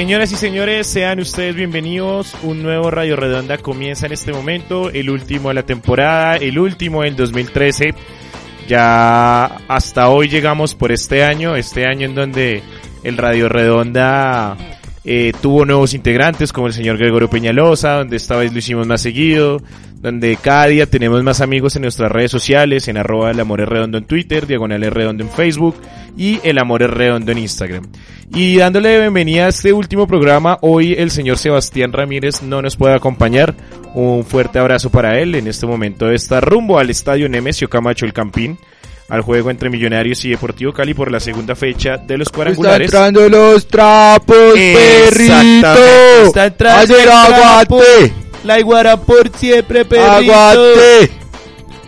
Señoras y señores, sean ustedes bienvenidos. Un nuevo Radio Redonda comienza en este momento, el último de la temporada, el último del 2013. Ya hasta hoy llegamos por este año, este año en donde el Radio Redonda eh, tuvo nuevos integrantes como el señor Gregorio Peñalosa, donde esta vez lo hicimos más seguido, donde cada día tenemos más amigos en nuestras redes sociales, en arroba el amor es redondo en Twitter, diagonal es redondo en Facebook y el amor es redondo en Instagram. Y dándole bienvenida a este último programa, hoy el señor Sebastián Ramírez no nos puede acompañar. Un fuerte abrazo para él. En este momento está rumbo al estadio Nemesio Camacho el Campín al juego entre Millonarios y Deportivo Cali por la segunda fecha de los cuadrangulares. Está entrando los trapos, perrito. Está entrando Ayer el aguate. La iguara por siempre, perrito. Aguate.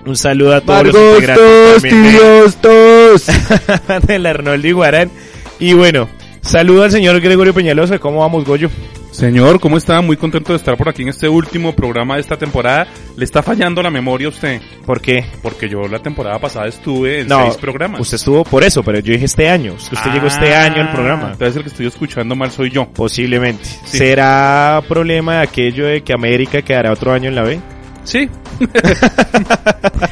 Un saludo a todos los Margostos, integrantes también tibiostos. de, de la Arnoldo Iguarán. Y bueno, saludo al señor Gregorio Peñalosa. ¿Cómo vamos, Goyo? Señor, ¿cómo está? Muy contento de estar por aquí en este último programa de esta temporada. ¿Le está fallando la memoria a usted? ¿Por qué? Porque yo la temporada pasada estuve en No, seis programas. Usted estuvo por eso, pero yo dije este año. Es que usted llegó este Ah, año al programa. Entonces el que estoy escuchando mal soy yo. Posiblemente. Sí. ¿Será problema de aquello de que América quedará otro año en la B? Sí.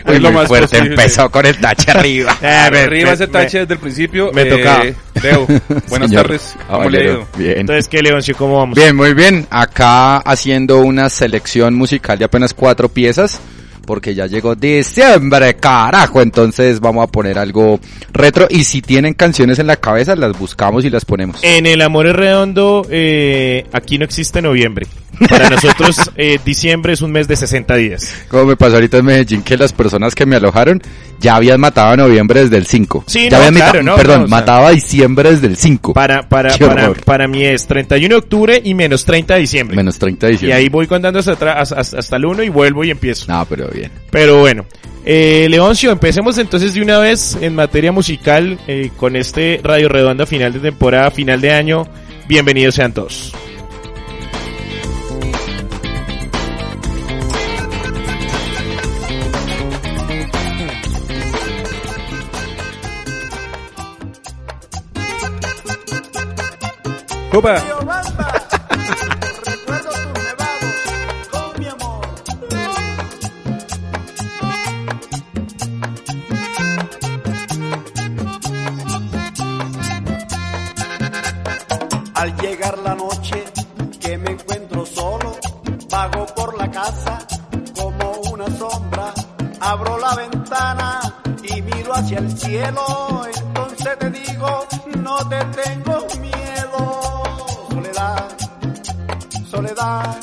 Es lo muy más fuerte, posible. empezó con el tache arriba. Ah, me- Arriba me- ese tache desde el principio. me Eh, tocaba. Leo, buenas Señor tardes. ¿Cómo le ha caballero, ido? Bien. Entonces, ¿qué, Leoncio? ¿Cómo vamos? Bien, muy bien. Acá haciendo una selección musical de apenas cuatro piezas. Porque ya llegó diciembre, carajo. Entonces vamos a poner algo retro. Y si tienen canciones en la cabeza, las buscamos y las ponemos. En el Amor es Redondo, eh, aquí no existe noviembre. Para nosotros, eh, diciembre es un mes de 60 días. Como me pasó ahorita en Medellín que las personas que me alojaron ya habían matado a noviembre desde el 5. Sí, ya no, habían claro, no, perdón, no, o sea- mataba a diciembre desde el 5. Para, para, para, para mí es 31 de octubre y menos 30 de diciembre. Menos 30 de y diciembre. ahí voy contando hasta, atrás- hasta, hasta el 1 y vuelvo y empiezo. No, pero bien. Pero bueno, eh, Leoncio, empecemos entonces de una vez en materia musical eh, con este Radio Redonda final de temporada, final de año. Bienvenidos sean todos. Opa. Recuerdo tus nevados con mi amor. Al llegar la noche que me encuentro solo, vago por la casa como una sombra. Abro la ventana y miro hacia el cielo. Entonces te digo, no te tengo. Soledad, soledad,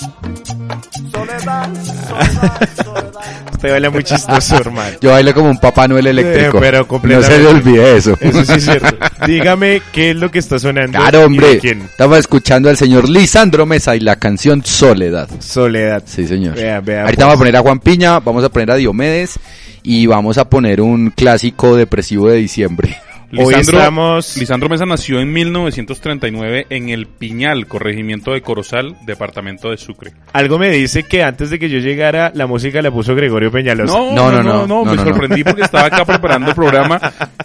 soledad, soledad, soledad. Usted baila muy chistoso, hermano. Yo bailo como un Papá Noel eléctrico. Eh, pero no se le olvide eso. Eso sí es cierto. Dígame qué es lo que está sonando. Claro, y hombre. de quién. Estaba escuchando al señor Lisandro Mesa y la canción Soledad. Soledad. Sí, señor. Vea, vea, Ahorita pues. vamos a poner a Juan Piña, vamos a poner a Diomedes y vamos a poner un clásico depresivo de diciembre. Lisandro, estamos... Lisandro Mesa nació en 1939 en el Piñal, corregimiento de Corozal, departamento de Sucre. Algo me dice que antes de que yo llegara, la música la puso Gregorio Peñalosa. No, No, no, no, no, no, no, me no, sorprendí porque estaba acá preparando el programa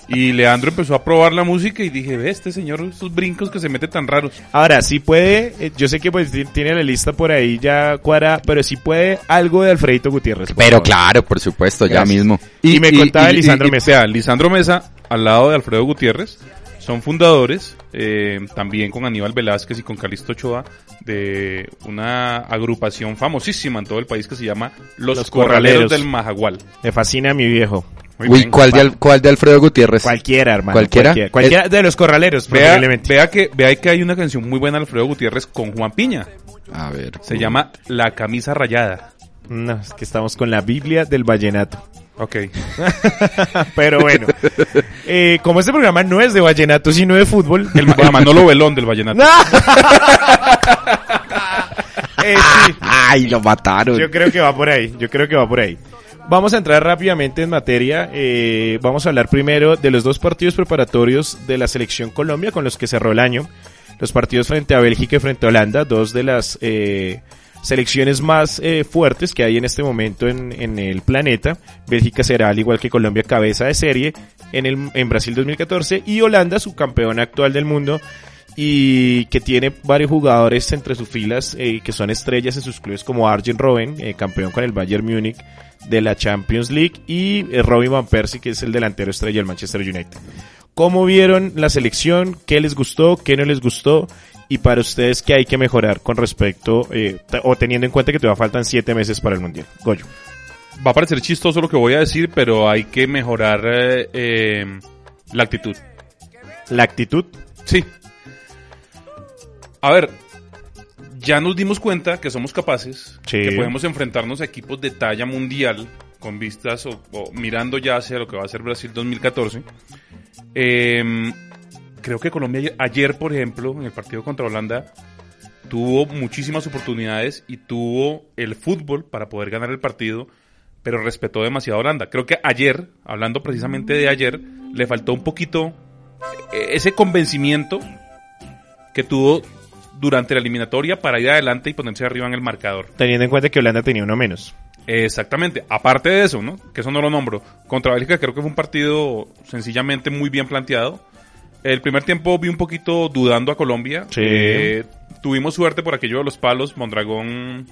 y Leandro empezó a probar la música y dije, ve este señor, estos brincos que se mete tan raros. Ahora, si puede, eh, yo sé que pues ti- tiene la lista por ahí ya cuadra, pero si puede algo de Alfredito Gutiérrez. Pero favor. claro, por supuesto, ya mismo. Y me contaba de Lisandro Mesa. Lisandro Mesa, al lado de Alfredo Gutiérrez, son fundadores, eh, también con Aníbal Velázquez y con Calixto Ochoa, de una agrupación famosísima en todo el país que se llama Los, Los Corraleros, Corraleros. del Majagual. Me fascina a mi viejo. Muy Uy, bien. ¿cuál de, Al- ¿cuál de Alfredo Gutiérrez? Cualquiera, hermano. ¿Cualquiera? Cualquiera, Cualquiera de los corraleros, Vea, probablemente. vea que, vea que hay una canción muy buena de Alfredo Gutiérrez con Juan Piña. A ver. Se llama La camisa rayada. No, es que estamos con la Biblia del vallenato. Ok. Pero bueno, eh, como este programa no es de vallenato, sino de fútbol, El, el Manolo Velón del Vallenato. eh, sí, Ay, lo mataron. yo creo que va por ahí, yo creo que va por ahí. Vamos a entrar rápidamente en materia. eh, vamos a hablar primero de los dos partidos preparatorios de la selección Colombia con los que cerró el año. Los partidos frente a Bélgica y frente a Holanda, dos de las eh, selecciones más eh, fuertes que hay en este momento en, en el planeta. Bélgica será, al igual que Colombia, cabeza de serie en, el, en Brasil 2014 y Holanda, su campeón actual del mundo. y que tiene varios jugadores entre sus filas eh, que son estrellas en sus clubes como Arjen Robben, eh, campeón con el Bayern Múnich de la Champions League y eh, Robin Van Persie que es el delantero estrella del Manchester United. ¿Cómo vieron la selección? ¿Qué les gustó? ¿Qué no les gustó? Y para ustedes, ¿qué hay que mejorar con respecto eh, o teniendo en cuenta que todavía faltan siete meses para el Mundial? Goyo. Va a parecer chistoso lo que voy a decir, pero hay que mejorar eh, eh, la actitud. La actitud. Sí. A ver, ya nos dimos cuenta que somos capaces, Sí. que podemos enfrentarnos a equipos de talla mundial con vistas o, o mirando ya hacia lo que va a ser Brasil 2014. Eh, creo que Colombia ayer- por ejemplo, en el partido contra Holanda, tuvo muchísimas oportunidades y tuvo el fútbol para poder ganar el partido, pero respetó demasiado a Holanda. Creo que ayer, hablando precisamente de ayer, le faltó un poquito eh, ese convencimiento que tuvo durante la eliminatoria para ir adelante y ponerse arriba en el marcador. Teniendo en cuenta que Holanda tenía uno menos. Exactamente. Aparte de eso, ¿no? Que eso no lo nombro. Contra Bélgica creo que fue un partido sencillamente muy bien planteado. El primer tiempo vi un poquito dudando a Colombia. Sí. Eh, tuvimos suerte por aquello de los palos. Mondragón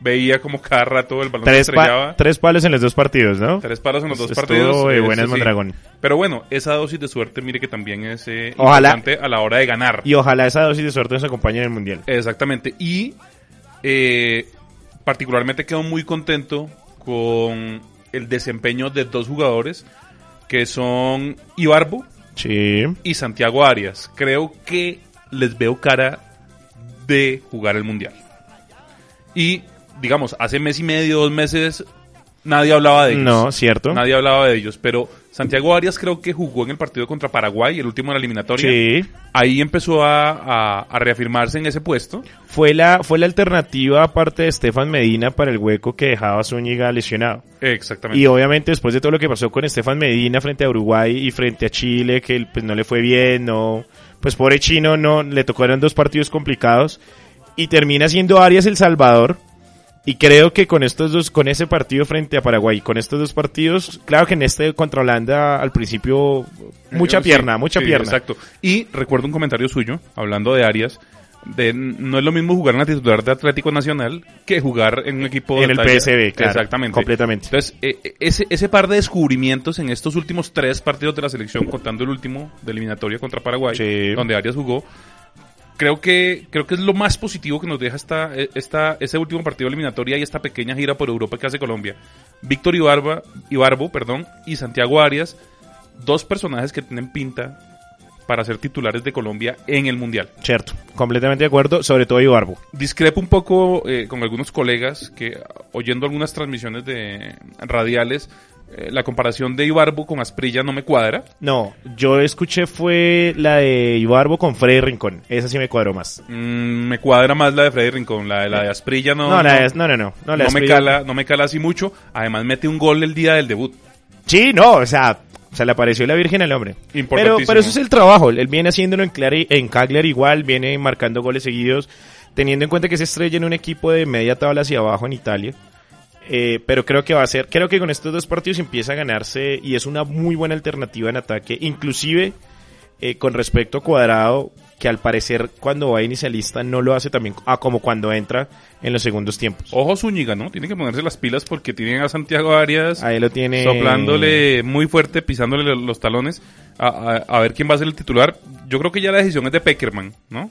veía como cada rato el balón Tres, pa- estrellaba. tres palos en los dos partidos, ¿no? Tres palos en los dos Estuvo partidos. eh, buenas sí. Mondragón. Pero bueno, esa dosis de suerte, mire que también es eh, Ojalá. importante a la hora de ganar. Y ojalá esa dosis de suerte nos acompañe en el Mundial. Exactamente. Y eh, particularmente quedo muy contento con el desempeño de dos jugadores que son Ibarbo Sí. y Santiago Arias. Creo que les veo cara de jugar el Mundial. Y, digamos, hace mes y medio, dos meses, nadie hablaba de ellos. No, cierto. Nadie hablaba de ellos, pero Santiago Arias creo que jugó en el partido contra Paraguay, el último de la eliminatoria. Sí. Ahí empezó a, a- a reafirmarse en ese puesto. Fue la, fue la alternativa aparte de Estefan Medina para el hueco que dejaba Zúñiga lesionado. Exactamente. Y obviamente después de todo lo que pasó con Estefan Medina frente a Uruguay y frente a Chile, que pues no le fue bien, no, pues pobre chino, no, le tocaron dos partidos complicados y termina siendo Arias el Salvador. Y creo que con estos dos, con ese partido frente a Paraguay, con estos dos partidos, claro que en este contra Holanda al principio mucha Sí, pierna, mucha sí, pierna. Exacto. Y recuerdo un comentario suyo, hablando de Arias, de no es lo mismo jugar en la titular de Atlético Nacional que jugar en un equipo En el PSV, claro, Exactamente. completamente. Entonces, eh, eh, ese, ese par de descubrimientos en estos últimos tres partidos de la selección, contando el último de eliminatoria contra Paraguay, Sí. donde Arias jugó, creo que creo que es lo más positivo que nos deja esta, eh, esta ese último partido de eliminatoria y esta pequeña gira por Europa que hace Colombia. Víctor Ibarba, Ibarbo, perdón, y Santiago Arias, dos personajes que tienen pinta para ser titulares de Colombia en el Mundial. Cierto, completamente de acuerdo, sobre todo Ibarbo. Discrepo un poco eh, con algunos colegas que, oyendo algunas transmisiones de radiales, eh, la comparación de Ibarbo con Asprilla no me cuadra. No, yo escuché fue la de Ibarbo con Freddy Rincón. Esa sí me cuadró más. Mm, me cuadra más la de Freddy Rincón, la de, la de Asprilla no, No, la no, de- no, no, no. No, la no me cala, no me cala así mucho. Además mete un gol el día del debut. Sí, no, o sea, se le apareció la Virgen al hombre. Pero, pero eso es el trabajo. Él viene haciéndolo en, Clary- en Cagliari igual, viene marcando goles seguidos, teniendo en cuenta que se estrella en un equipo de media tabla hacia abajo en Italia. Eh, pero creo que va a ser, creo que con estos dos partidos empieza a ganarse y es una muy buena alternativa en ataque, inclusive eh, con respecto a Cuadrado, que al parecer cuando va inicialista no lo hace también ah, como cuando entra en los segundos tiempos. Ojo Zúñiga, ¿no? Tiene que ponerse las pilas porque tienen a Santiago Arias Ahí lo tiene. soplándole muy fuerte, pisándole lo- los talones a, a- a ver quién va a ser el titular. Yo creo que ya la decisión es de Peckerman, ¿no?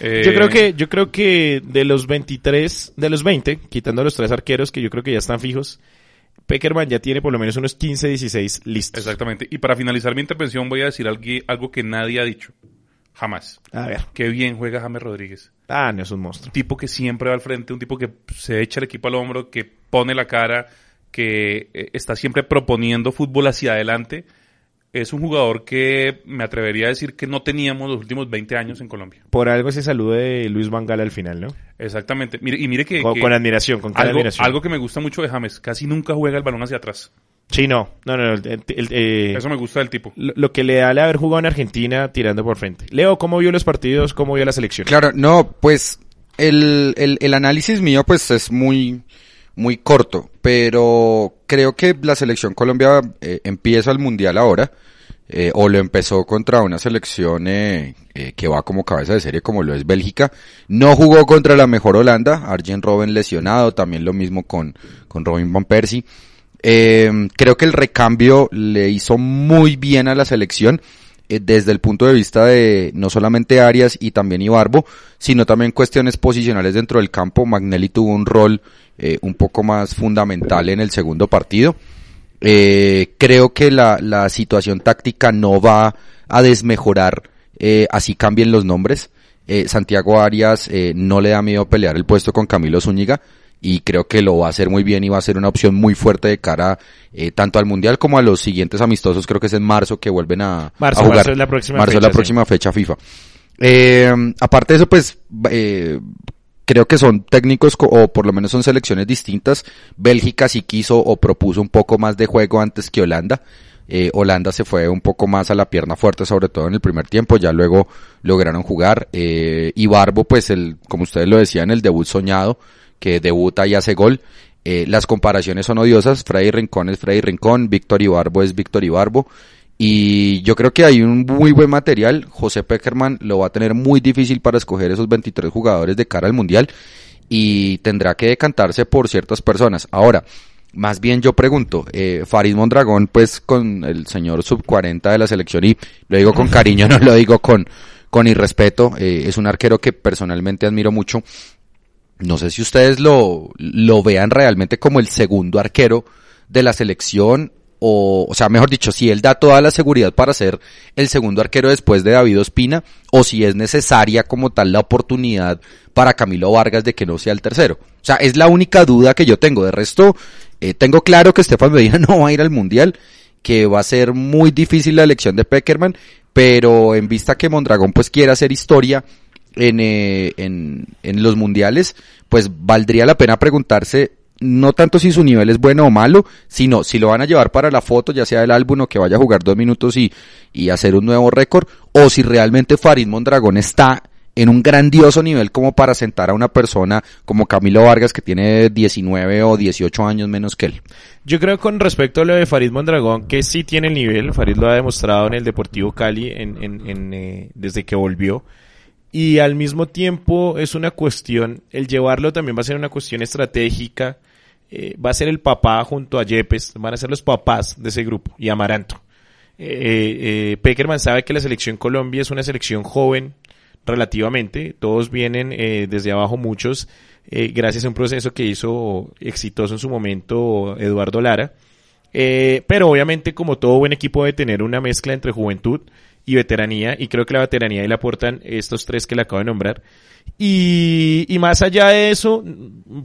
Eh, Yo creo que, yo creo que de los 23, de los 20, quitando los tres arqueros que yo creo que ya están fijos, Peckerman ya tiene por lo menos unos 15, 16 listos. Exactamente. Y para finalizar mi intervención voy a decir algo, algo que nadie ha dicho. Jamás. A ver. Qué bien juega James Rodríguez. Ah, no es un monstruo. Un tipo que siempre va al frente, un tipo que se echa el equipo al hombro, que pone la cara, que eh, está siempre proponiendo fútbol hacia adelante. Es un jugador que me atrevería a decir que no teníamos los últimos 20 años en Colombia. Por algo ese saludo de Luis Vangal al final, ¿no? Exactamente. Mire, y mire que, Con, que con admiración, con algo, admiración. algo que me gusta mucho de James, casi nunca juega el balón hacia atrás. Sí, no. No, no, no, el- el- eh, Eso me gusta del tipo. lo, lo que le da el haber jugado en Argentina tirando por frente. Leo, ¿cómo vio los partidos? ¿Cómo vio la selección? Claro, no, pues el, el, el análisis mío pues es muy, muy corto, pero creo que la selección Colombia eh, empieza el mundial ahora. eh, o lo empezó contra una selección eh, que va como cabeza de serie como lo es Bélgica. No jugó contra la mejor Holanda, Arjen Robben lesionado, también lo mismo con, con Robin Van Persie. Creo que el recambio le hizo muy bien a la selección desde el punto de vista de no solamente Arias y también Ibarbo, sino también cuestiones posicionales dentro del campo. Magnelli tuvo un rol eh, un poco más fundamental en el segundo partido. Eh, creo que la, la situación táctica no va a desmejorar eh, así cambien los nombres. Eh, Santiago Arias eh, no le da miedo pelear el puesto con Camilo Zúñiga y creo que lo va a hacer muy bien y va a ser una opción muy fuerte de cara eh, tanto al mundial como a los siguientes amistosos. Creo que es en marzo que vuelven a, Marzo, a jugar. marzo es la próxima Marzo es fecha, la sí. próxima fecha FIFA. Eh, aparte de eso pues eh, creo que son técnicos co- o por lo menos son selecciones distintas. Bélgica sí quiso o propuso un poco más de juego antes que Holanda. Eh, Holanda se fue un poco más a la pierna fuerte, sobre todo en el primer tiempo, ya luego lograron jugar. Eh, y Barbo, pues el, como ustedes lo decían, el debut soñado, que debuta y hace gol. Eh, las comparaciones son odiosas, Freddy Rincón es Freddy Rincón, Víctor Ibarbo es Víctor Ibarbo. Y yo creo que hay un muy buen material. José Peckerman lo va a tener muy difícil para escoger esos 23 jugadores de cara al Mundial y tendrá que decantarse por ciertas personas. Ahora, más bien yo pregunto, eh, Farid Mondragón, pues con el señor sub 40 de la selección, y lo digo con cariño, no lo digo con, con irrespeto, eh, es un arquero que personalmente admiro mucho. No sé si ustedes lo, lo vean realmente como el segundo arquero de la selección, o, o sea, mejor dicho, si él da toda la seguridad para ser el segundo arquero después de David Ospina, o si es necesaria como tal la oportunidad para Camilo Vargas de que no sea el tercero. O sea, es la única duda que yo tengo. De resto, eh, tengo claro que Estefan Medina no va a ir al Mundial, que va a ser muy difícil la elección de Peckerman, pero en vista que Mondragón pues quiere hacer historia en, eh, en, en los mundiales, pues valdría la pena preguntarse no tanto si su nivel es bueno o malo, sino si lo van a llevar para la foto, ya sea del álbum o que vaya a jugar dos minutos y, y hacer un nuevo récord, o si realmente Farid Mondragón está en un grandioso nivel como para sentar a una persona como Camilo Vargas que tiene 19 o 18 años menos que él. Yo creo con respecto a lo de Farid Mondragón, que sí tiene el nivel, Farid lo ha demostrado en el Deportivo Cali en, en, en, eh, desde que volvió. Y al mismo tiempo es una cuestión, el llevarlo también va a ser una cuestión estratégica, eh, va a ser el papá junto a Yepes, van a ser los papás de ese grupo y Amaranto. Eh, eh, Peckerman sabe que la selección Colombia es una selección joven relativamente, todos vienen desde abajo muchos, gracias a un proceso que hizo exitoso en su momento Eduardo Lara. Pero obviamente como todo buen equipo debe tener una mezcla entre juventud y veteranía y creo que la veteranía y la aportan estos tres que le acabo de nombrar. Y, y más allá de eso,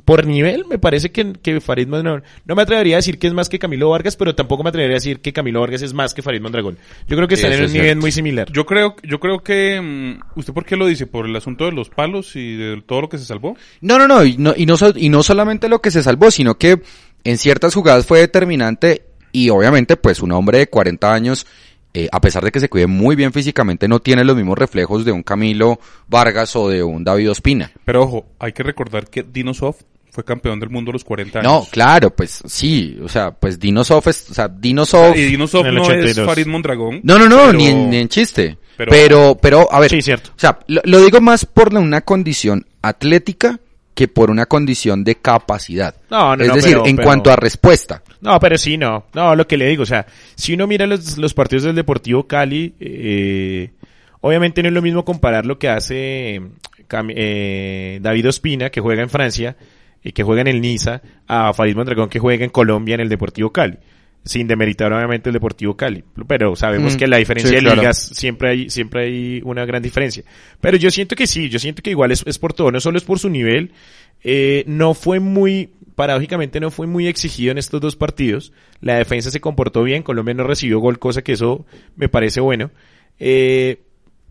por nivel, me parece que, que Farid Mondragón, no me atrevería a decir que es más que Camilo Vargas, pero tampoco me atrevería a decir que Camilo Vargas es más que Farid Mondragón. Yo creo que están Eso en un es nivel cierto. muy similar. Yo creo, yo creo que, mm, ¿usted por qué lo dice? ¿Por el asunto de los palos y de todo lo que se salvó? No, no, no, y no, y no, so- y no solamente lo que se salvó, sino que en ciertas jugadas fue determinante y obviamente pues un hombre de 40 años, eh, a pesar de que se cuide muy bien físicamente, no tiene los mismos reflejos de un Camilo Vargas o de un David Ospina. Pero ojo, hay que recordar que Dino Soft fue campeón del mundo a los 40 años. No, claro, pues sí, o sea, pues Dinosov es, o sea, Dinosov... Y Dino Soft En el no es 82. Farid Mondragón. No, no, no, pero- ni, en, ni en chiste. Pero, pero- pero, a ver, Sí, cierto. o sea, lo, lo digo más por una condición atlética que por una condición de capacidad. No, no, es no, decir, pero- en pero- cuanto a respuesta. No, pero sí, no. No, lo que le digo, o sea, si uno mira los, los partidos del Deportivo Cali, eh, obviamente no es lo mismo comparar lo que hace Cam- eh, David Ospina, que juega en Francia, y que juega en el Niza, a Farid Mondragón, que juega en Colombia en el Deportivo Cali. Sin demeritar obviamente el Deportivo Cali. Pero sabemos Mm, que la diferencia sí, de claro. ligas siempre hay, siempre hay una gran diferencia. Pero yo siento que sí, yo siento que igual es, es por todo, no solo es por su nivel, eh, no fue muy, paradójicamente no fue muy exigido en estos dos partidos. La defensa se comportó bien, Colombia no recibió gol, cosa que eso me parece bueno. Eh,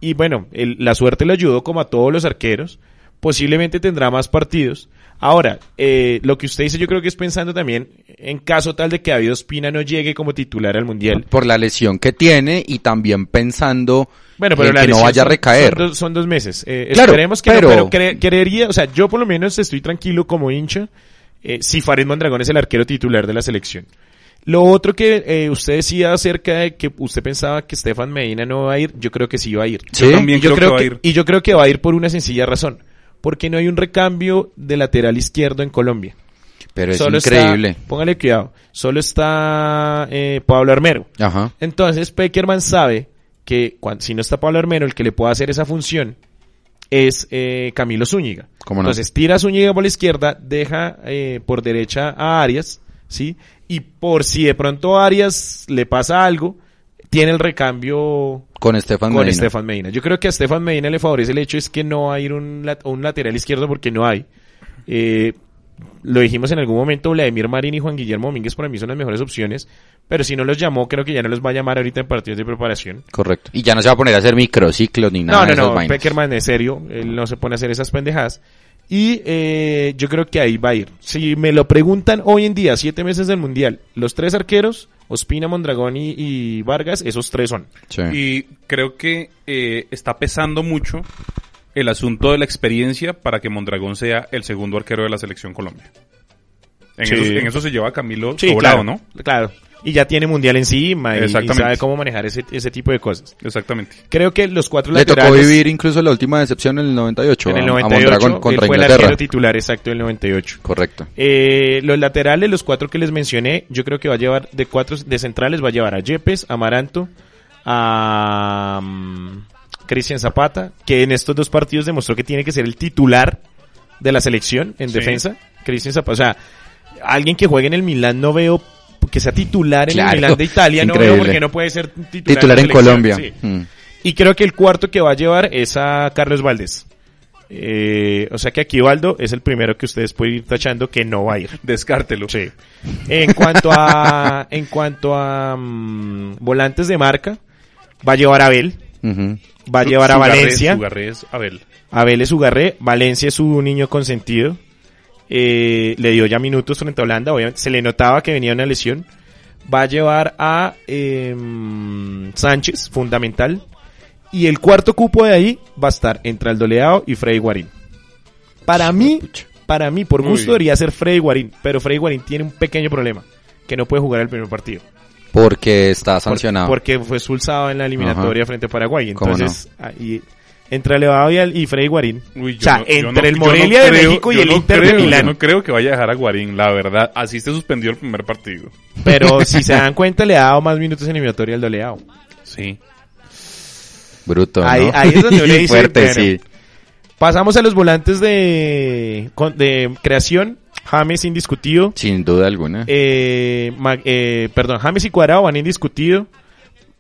y bueno, el- la suerte le ayudó como a todos los arqueros. Posiblemente tendrá más partidos. Ahora, eh, lo que usted dice yo creo que es pensando también en caso tal de que David Ospina no llegue como titular al Mundial. Por la lesión que tiene y también pensando Bueno, pero en la que no vaya a recaer. Son dos, son dos meses. Eh, Claro, esperemos que pero- no, pero cre- creería, o sea, yo por lo menos estoy tranquilo como hincha eh, si Farid Mondragón es el arquero titular de la selección. Lo otro que eh, usted decía acerca de que usted pensaba que Stefan Medina no va a ir, yo creo que sí va a ir. Sí. Yo también yo creo, creo que, que, va a ir. y yo creo que va a ir por una sencilla razón, porque no hay un recambio de lateral izquierdo en Colombia. Pero es Solo increíble. Está, póngale cuidado. Solo está eh, Pablo Armero. Ajá. Entonces Peckerman sabe que si no está Pablo Armero, el que le pueda hacer esa función es eh, Camilo Zúñiga. ¿Cómo no? Entonces tira a Zúñiga por la izquierda, deja eh, por derecha a Arias, ¿sí? Y por si de pronto a Arias le pasa algo, tiene el recambio Con Estefan con Medina. Estefan Medina. Yo creo que a Estefan Medina le favorece el hecho es que no va a ir un, un lateral izquierdo porque no hay. Eh, lo dijimos en algún momento, Vladimir Marín y Juan Guillermo Domínguez para mí son las mejores opciones, pero si no los llamó, creo que ya no los va a llamar ahorita en partidos de preparación. Correcto. Y ya no se va a poner a hacer microciclos ni nada No, de no, esas no, vainas. Peckerman es serio, él no se pone a hacer esas pendejadas. Y eh, yo creo que ahí va a ir. Si me lo preguntan hoy en día, siete meses del Mundial, los tres arqueros, Ospina, Mondragón y, y Vargas, esos tres son. Sí. Y creo que eh, está pesando mucho el asunto de la experiencia para que Mondragón sea el segundo arquero de la selección Colombia. En, Sí. eso, en eso se lleva a Camilo Sí, sobrado, claro, ¿no? Claro. Y ya tiene mundial encima y, sabe cómo manejar ese, ese tipo de cosas. Exactamente. Creo que los cuatro Le tocó laterales vivir incluso la última decepción en el 98. en el a- a 98 Mondragón él contra fue el Inglaterra. arquero titular exacto del 98. Correcto. Eh, los laterales, los cuatro que les mencioné, yo creo que va a llevar de cuatro de centrales va a llevar a Yepes, a Amaranto, a mm, Cristian Zapata, que en estos dos partidos demostró que tiene que ser el titular de la selección en Sí. defensa. Cristian Zapata, o sea, alguien que juegue en el Milán no veo que sea titular en Claro, el Milán de Italia, no veo porque no puede ser titular, Titular la en Colombia. sí. Mm. Y creo que el cuarto que va a llevar es a Carlos Valdés. Eh, o sea que aquí Valdo es el primero que ustedes pueden ir tachando que no va a ir. Descártelo. Sí. En cuanto a, en cuanto a mm, volantes de marca, va a llevar a Abel, va a llevar a Sugarré- Valencia, Sugarré es Abel. Abel es Ugarré, Valencia es su niño consentido, eh, le dio ya minutos frente a Holanda, obviamente se le notaba que venía una lesión, va a llevar a em, Sánchez, fundamental, y el cuarto cupo de ahí va a estar entre Aldoleado y Freddy Guarín. Para mí, para mí, por gusto debería ser Freddy Guarín, pero Freddy Guarín tiene un pequeño problema, que no puede jugar el primer partido. Porque está Por- sancionado. porque fue expulsado en la eliminatoria frente a Paraguay. ¿Cómo Entonces, ahí, entre Alevado y, al- y Freddy Guarín. Uy, yo o sea, no- yo entre no- el yo no Morelia de creo- México y yo el no Inter creo- de Milán. Yo no creo que vaya a dejar a Guarín, la verdad. Así se suspendió el primer partido. Pero si se dan cuenta, le ha dado más minutos en eliminatoria al Doleado. Sí. Bruto, Ahí- ¿no? ahí es donde uno dice, Fuerte, bueno. sí. Pasamos a los volantes de, de creación. James indiscutido. Sin duda alguna. Eh, Ma- eh, perdón, James y Cuadrado van indiscutido.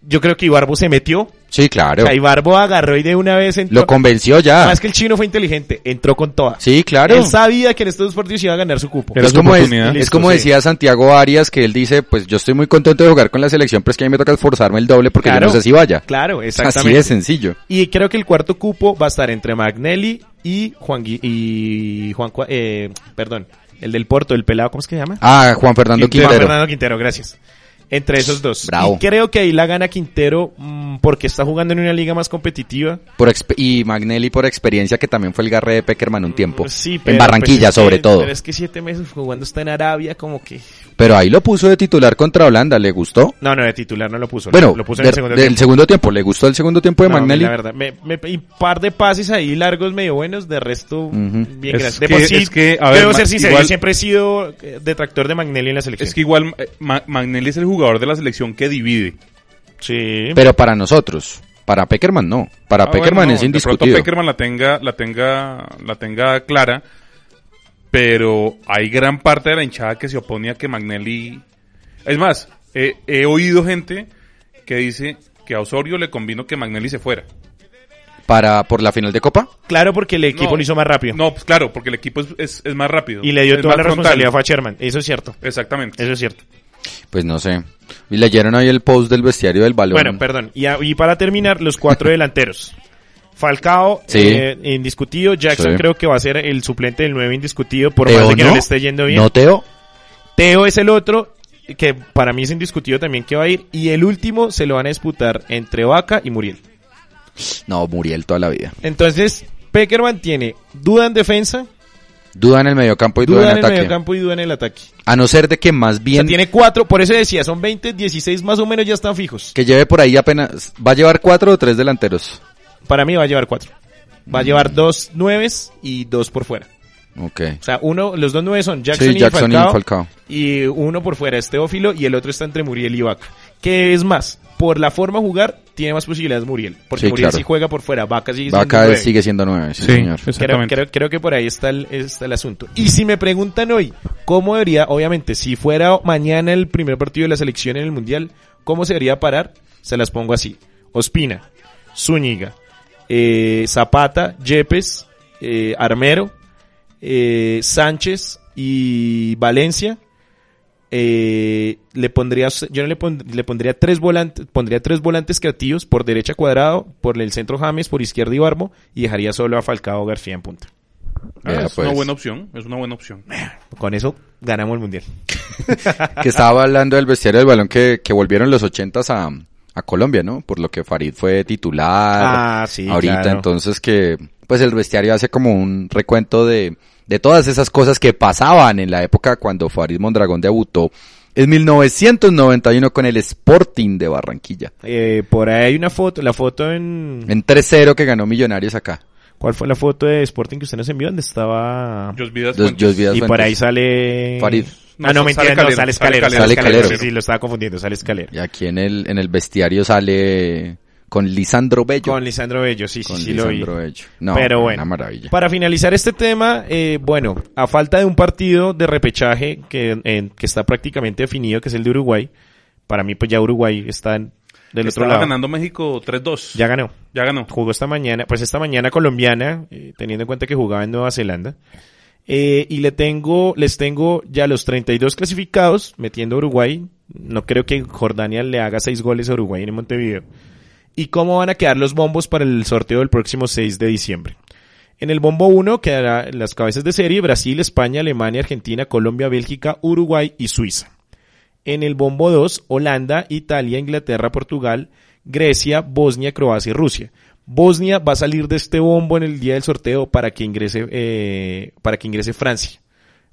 Yo creo que Ibarbo se metió. Sí, claro. O sea, Ibarbo agarró y de una vez entró. Lo convenció ya. Más que el chino fue inteligente, entró con toda. Sí, claro. Él sabía que en estos dos partidos iba a ganar su cupo. Era es su como, es, es Listo, como sí. decía Santiago Arias, que él dice, pues yo estoy muy contento de jugar con la selección, pero es que a mí me toca esforzarme el doble porque Claro. yo no sé si vaya. Claro, Así exactamente. de sencillo. Y creo que el cuarto cupo va a estar entre Magnelli y Juan Gui- y Juan eh, perdón, el del Porto, el pelado, ¿cómo es que se llama? Ah, Juan Fernando Quintero. Juan. Fernando Quintero, gracias. Entre esos dos. Bravo. Y creo que ahí la gana Quintero mm, porque está jugando en una liga más competitiva. Por y Magnelli por experiencia, que también fue el garre de Peckerman un tiempo. Sí, en pero, Barranquilla, pues, es sobre todo. Pero es que siete meses jugando está en Arabia, como que... Pero ahí lo puso de titular contra Holanda, ¿le gustó? No, no, de titular no lo puso. Bueno, lo puso en de- el segundo del tiempo. segundo tiempo, ¿le gustó el segundo tiempo de No, Magnelli? La verdad, me, me, y par de pases ahí largos medio buenos, de resto bien Es grandes. De que- por sí, es que, a ver, debo ser sincero, igual- yo siempre he sido eh, detractor de Magnelli en la selección. Es que igual eh, Ma- Magnelli es el jugador de la selección que divide. sí. Pero para nosotros, para Peckerman no. Para Ah, Peckerman bueno, es no, De indiscutido. pronto Peckerman la tenga, la tenga, la tenga clara, pero hay gran parte de la hinchada que se opone a que Magnelli... Es más, he- he oído gente que dice que a Osorio le convino que Magnelli se fuera. Para, por la final de Copa. claro, porque el equipo No, lo hizo más rápido. No, pues claro, porque el equipo es, es- es más rápido. y le dio toda la frontal. responsabilidad a Sherman. Eso es cierto. Exactamente. Eso es cierto. Pues no sé. Y leyeron ahí el post del bestiario del balón. Bueno, perdón. Y, a- y para terminar, los cuatro delanteros. Falcao, Sí. eh, indiscutido. Jackson Sí. creo que va a ser el suplente del 9 indiscutido, por Teo más de que no? no. le esté yendo bien. ¿No, Teo? Teo es el otro, que para mí es indiscutido también que va a ir. Y el último se lo van a disputar entre Vaca y Muriel. No, Muriel toda la vida. Entonces, Peckerman tiene duda en defensa, Duda en el mediocampo y duda, Duda en el ataque. mediocampo y duda en el ataque. A no ser de que más O sea, bien tiene cuatro, por eso decía, son 20, 16 más o menos ya están fijos. que lleve por ahí apenas, ¿va a llevar cuatro o tres delanteros? Para mí va a llevar cuatro. Va a llevar dos nueves y dos por fuera. Ok. O sea, uno, los dos nueve son Jackson, Sí, y, Jackson y Falcao, y uno por fuera es Teófilo y el otro está entre Muriel y Vaca. Que es más, por la forma de jugar, tiene más posibilidades Muriel. Porque Sí, Muriel claro. sí juega por fuera, Vaca sigue siendo Vaca nueve. sigue siendo nueve, sí, Sí, señor. Creo, creo, creo que por ahí está el, está el asunto. Y si me preguntan hoy, ¿cómo debería, obviamente, si fuera mañana el primer partido de la selección en el Mundial, ¿cómo se debería parar? Se las pongo así. Ospina, Zúñiga, eh, Zapata, Yepes, eh, Armero, eh, Sánchez y Valencia. Eh, le pondría, yo no le, pon- le pondría tres volantes, pondría tres volantes creativos por derecha cuadrado, por el centro James, por izquierda Ibarbo y dejaría solo a Falcao García en punta. Ah, es pues. una buena opción, es una buena opción. Con eso ganamos el mundial. que estaba hablando del bestiario del balón que, que volvieron los ochentas a, a Colombia, ¿no? Por lo que Farid fue titular. Ah, sí, Ahorita, claro. entonces que, pues el bestiario hace como un recuento de, de todas esas cosas que pasaban en la época cuando Farid Mondragón debutó en 1991 con el Sporting de Barranquilla. Eh, por ahí hay una foto, la foto en... En 3-0 que ganó Millonarios acá. ¿Cuál fue la foto de Sporting que usted nos envió? ¿Dónde estaba? Jos Vidas Vidas Y por ahí sale... Farid. No, ah, no, sale mentira, no, Calero, sale sale escalero. Calero. Sale Calero. Sí, sí, lo estaba confundiendo, sale escalero. Y aquí en el, en el bestiario sale con Lisandro Bello. Con Lisandro Bello, sí, sí, Con sí lo vi. Lisandro Bello. No, Pero una bueno, maravilla. para finalizar este tema, eh, bueno, a falta de un partido de repechaje que, en- que está prácticamente definido, que es el de Uruguay, para mí pues ya Uruguay está en- del Estaba otro lado. ganando México 3-2. Ya ganó. Ya ganó. Jugó esta mañana, pues esta mañana colombiana, eh, teniendo en cuenta que jugaba en Nueva Zelanda. Eh, y le tengo, les tengo ya los 32 clasificados, metiendo Uruguay. No creo que Jordania le haga seis goles a Uruguay en Montevideo. ¿Y cómo van a quedar los bombos para el sorteo del próximo 6 de diciembre? En el bombo 1 quedará las cabezas de serie Brasil, España, Alemania, Argentina, Colombia, Bélgica, Uruguay y Suiza. En el bombo 2, Holanda, Italia, Inglaterra, Portugal, Grecia, Bosnia, Croacia y Rusia. Bosnia va a salir de este bombo en el día del sorteo para que ingrese, eh, para que ingrese Francia.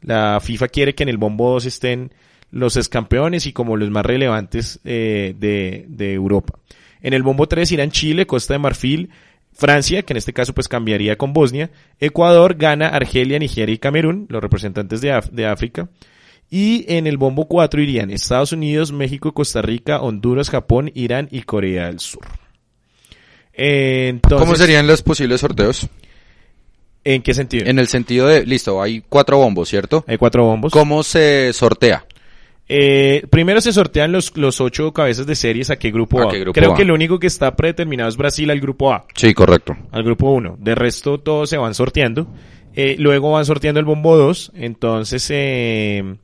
La FIFA quiere que en el bombo 2 estén los excampeones y como los más relevantes eh, de, de Europa. En el bombo 3 irán Chile, Costa de Marfil, Francia, que en este caso pues cambiaría con Bosnia, Ecuador, Ghana, Argelia, Nigeria y Camerún, los representantes de, Af- de África. Y en el bombo 4 irían Estados Unidos, México, Costa Rica, Honduras, Japón, Irán y Corea del Sur. Entonces, ¿Cómo serían los posibles sorteos? ¿En qué sentido? En el sentido de, listo, hay cuatro bombos, ¿cierto? Hay cuatro bombos. ¿Cómo se sortea? Eh, primero se sortean los, los ocho cabezas de series a qué grupo ¿A va. qué grupo Creo que lo único que está predeterminado es Brasil al grupo A, Sí, correcto. al grupo 1. De resto todos se van sorteando. Eh, luego van sorteando el bombo 2. Entonces, eh,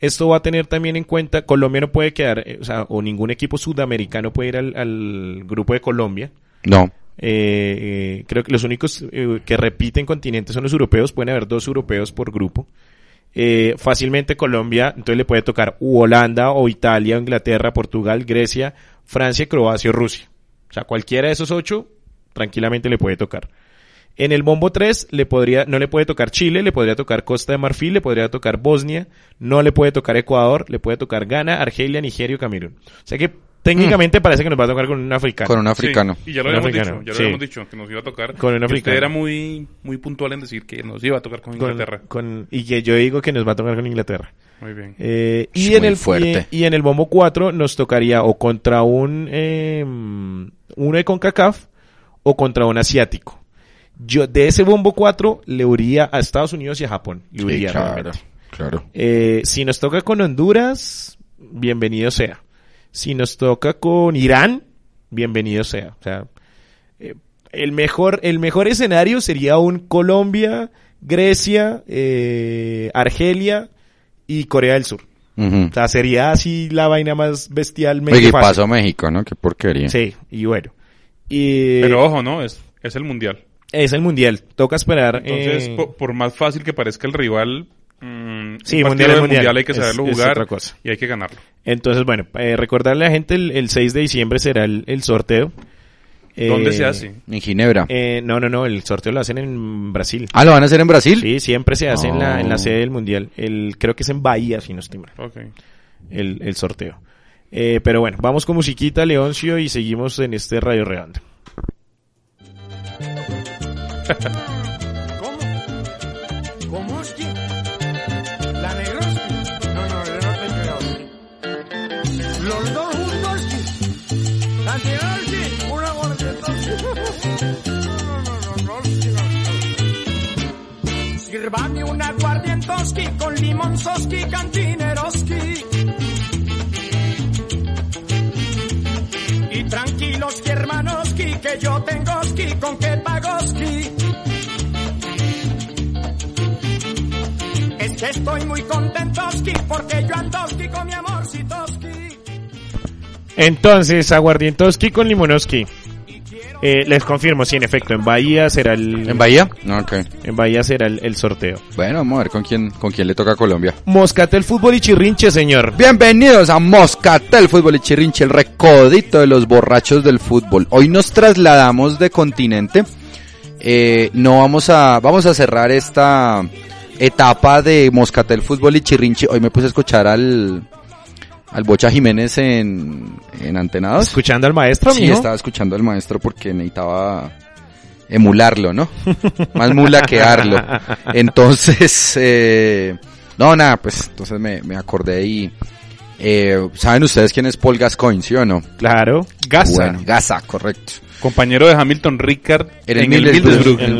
esto va a tener también en cuenta, Colombia no puede quedar, eh, o sea, o ningún equipo sudamericano puede ir al, al grupo de Colombia. No. Eh, eh, creo que los únicos eh, que repiten continentes son los europeos. Pueden haber dos europeos por grupo. Eh, fácilmente Colombia, entonces le puede tocar u Holanda o Italia, Inglaterra, Portugal, Grecia, Francia, Croacia o Rusia. O sea, cualquiera de esos ocho tranquilamente le puede tocar. En el bombo 3 le podría, no le puede tocar Chile, le podría tocar Costa de Marfil, le podría tocar Bosnia, no le puede tocar Ecuador, le puede tocar Ghana, Argelia, Nigeria o Camerún. O sea que técnicamente parece que nos va a tocar con un africano. Con un africano. Sí, y ya lo habíamos africano, dicho, ya lo sí. habíamos dicho, que nos iba a tocar. Con un Y usted africano. era muy, muy puntual en decir que nos iba a tocar con Inglaterra. con- y que yo digo que nos va a tocar con Inglaterra. Muy bien. Eh, y, Sí, en muy el, fuerte. Y, y en el bombo 4 nos tocaría o contra un, eh, uno de CONCACAF o contra un asiático. Yo de ese bombo 4 le iría a Estados Unidos y a Japón. Le Sí, iría claro, realmente. claro. Eh, si nos toca con Honduras, bienvenido sea. Si nos toca con Irán, bienvenido sea. O sea, eh, el mejor, el mejor escenario sería un Colombia, Grecia, eh, Argelia y Corea del Sur. O sea, sería así la vaina más bestialmente Oye, y pasó a México, ¿no? Qué porquería. Sí, y bueno. Y Pero ojo, ¿no? Es, es el mundial. es el mundial. Toca esperar. Entonces, eh, po- por, más fácil que parezca el rival, mm, Sí, un mundial mundial. hay que saberlo es jugar y hay que ganarlo. Entonces, bueno, eh, recordarle a la gente, el, el 6 de diciembre será el, el sorteo. ¿Dónde Eh, se hace? En Ginebra. Eh, no, no, no, el sorteo lo hacen en Brasil. ah, ¿lo van a hacer en Brasil? Sí, siempre se hace en, la, en la Oh. sede del Mundial. El, creo que es en Bahía, si no estoy mal, Ok. el, el sorteo. Eh, pero bueno, vamos con musiquita, Leoncio, y seguimos en este Radio Redonda. no, Sírvame una Guardientoski con limonzoski, cantineroski. Y tranquilos, hermanoski, que yo tengo ski con que pagoski. Es que estoy muy contentoski porque yo andoski con mi amorcitoski. Entonces, aguardientoski con limonoski. Eh, les confirmo, sí, en efecto, en Bahía será el, ¿En Bahía? No, ok. en Bahía será el, el sorteo. Bueno, vamos a ver con quién, con quién le toca a Colombia. Moscatel Fútbol y Chirrinche, señor. Bienvenidos a Moscatel Fútbol y Chirrinche, el recodito de los borrachos del fútbol. Hoy nos trasladamos de continente. Eh, no vamos a, vamos a cerrar esta etapa de Moscatel Fútbol y Chirrinche. Hoy me puse a escuchar al, al Bocha Jiménez en, en Antenados. Escuchando al maestro, Sí, mijo. estaba escuchando al maestro porque necesitaba emularlo, ¿no? Más mulaquearlo. Entonces, eh, no, nada, pues entonces me, me acordé y... Eh, ¿Saben ustedes quién es Paul Gascoigne, sí o no? Claro. Gaza. Bueno, Gaza, correcto. Compañero de Hamilton Ricard En el en el Middlesbrough. En,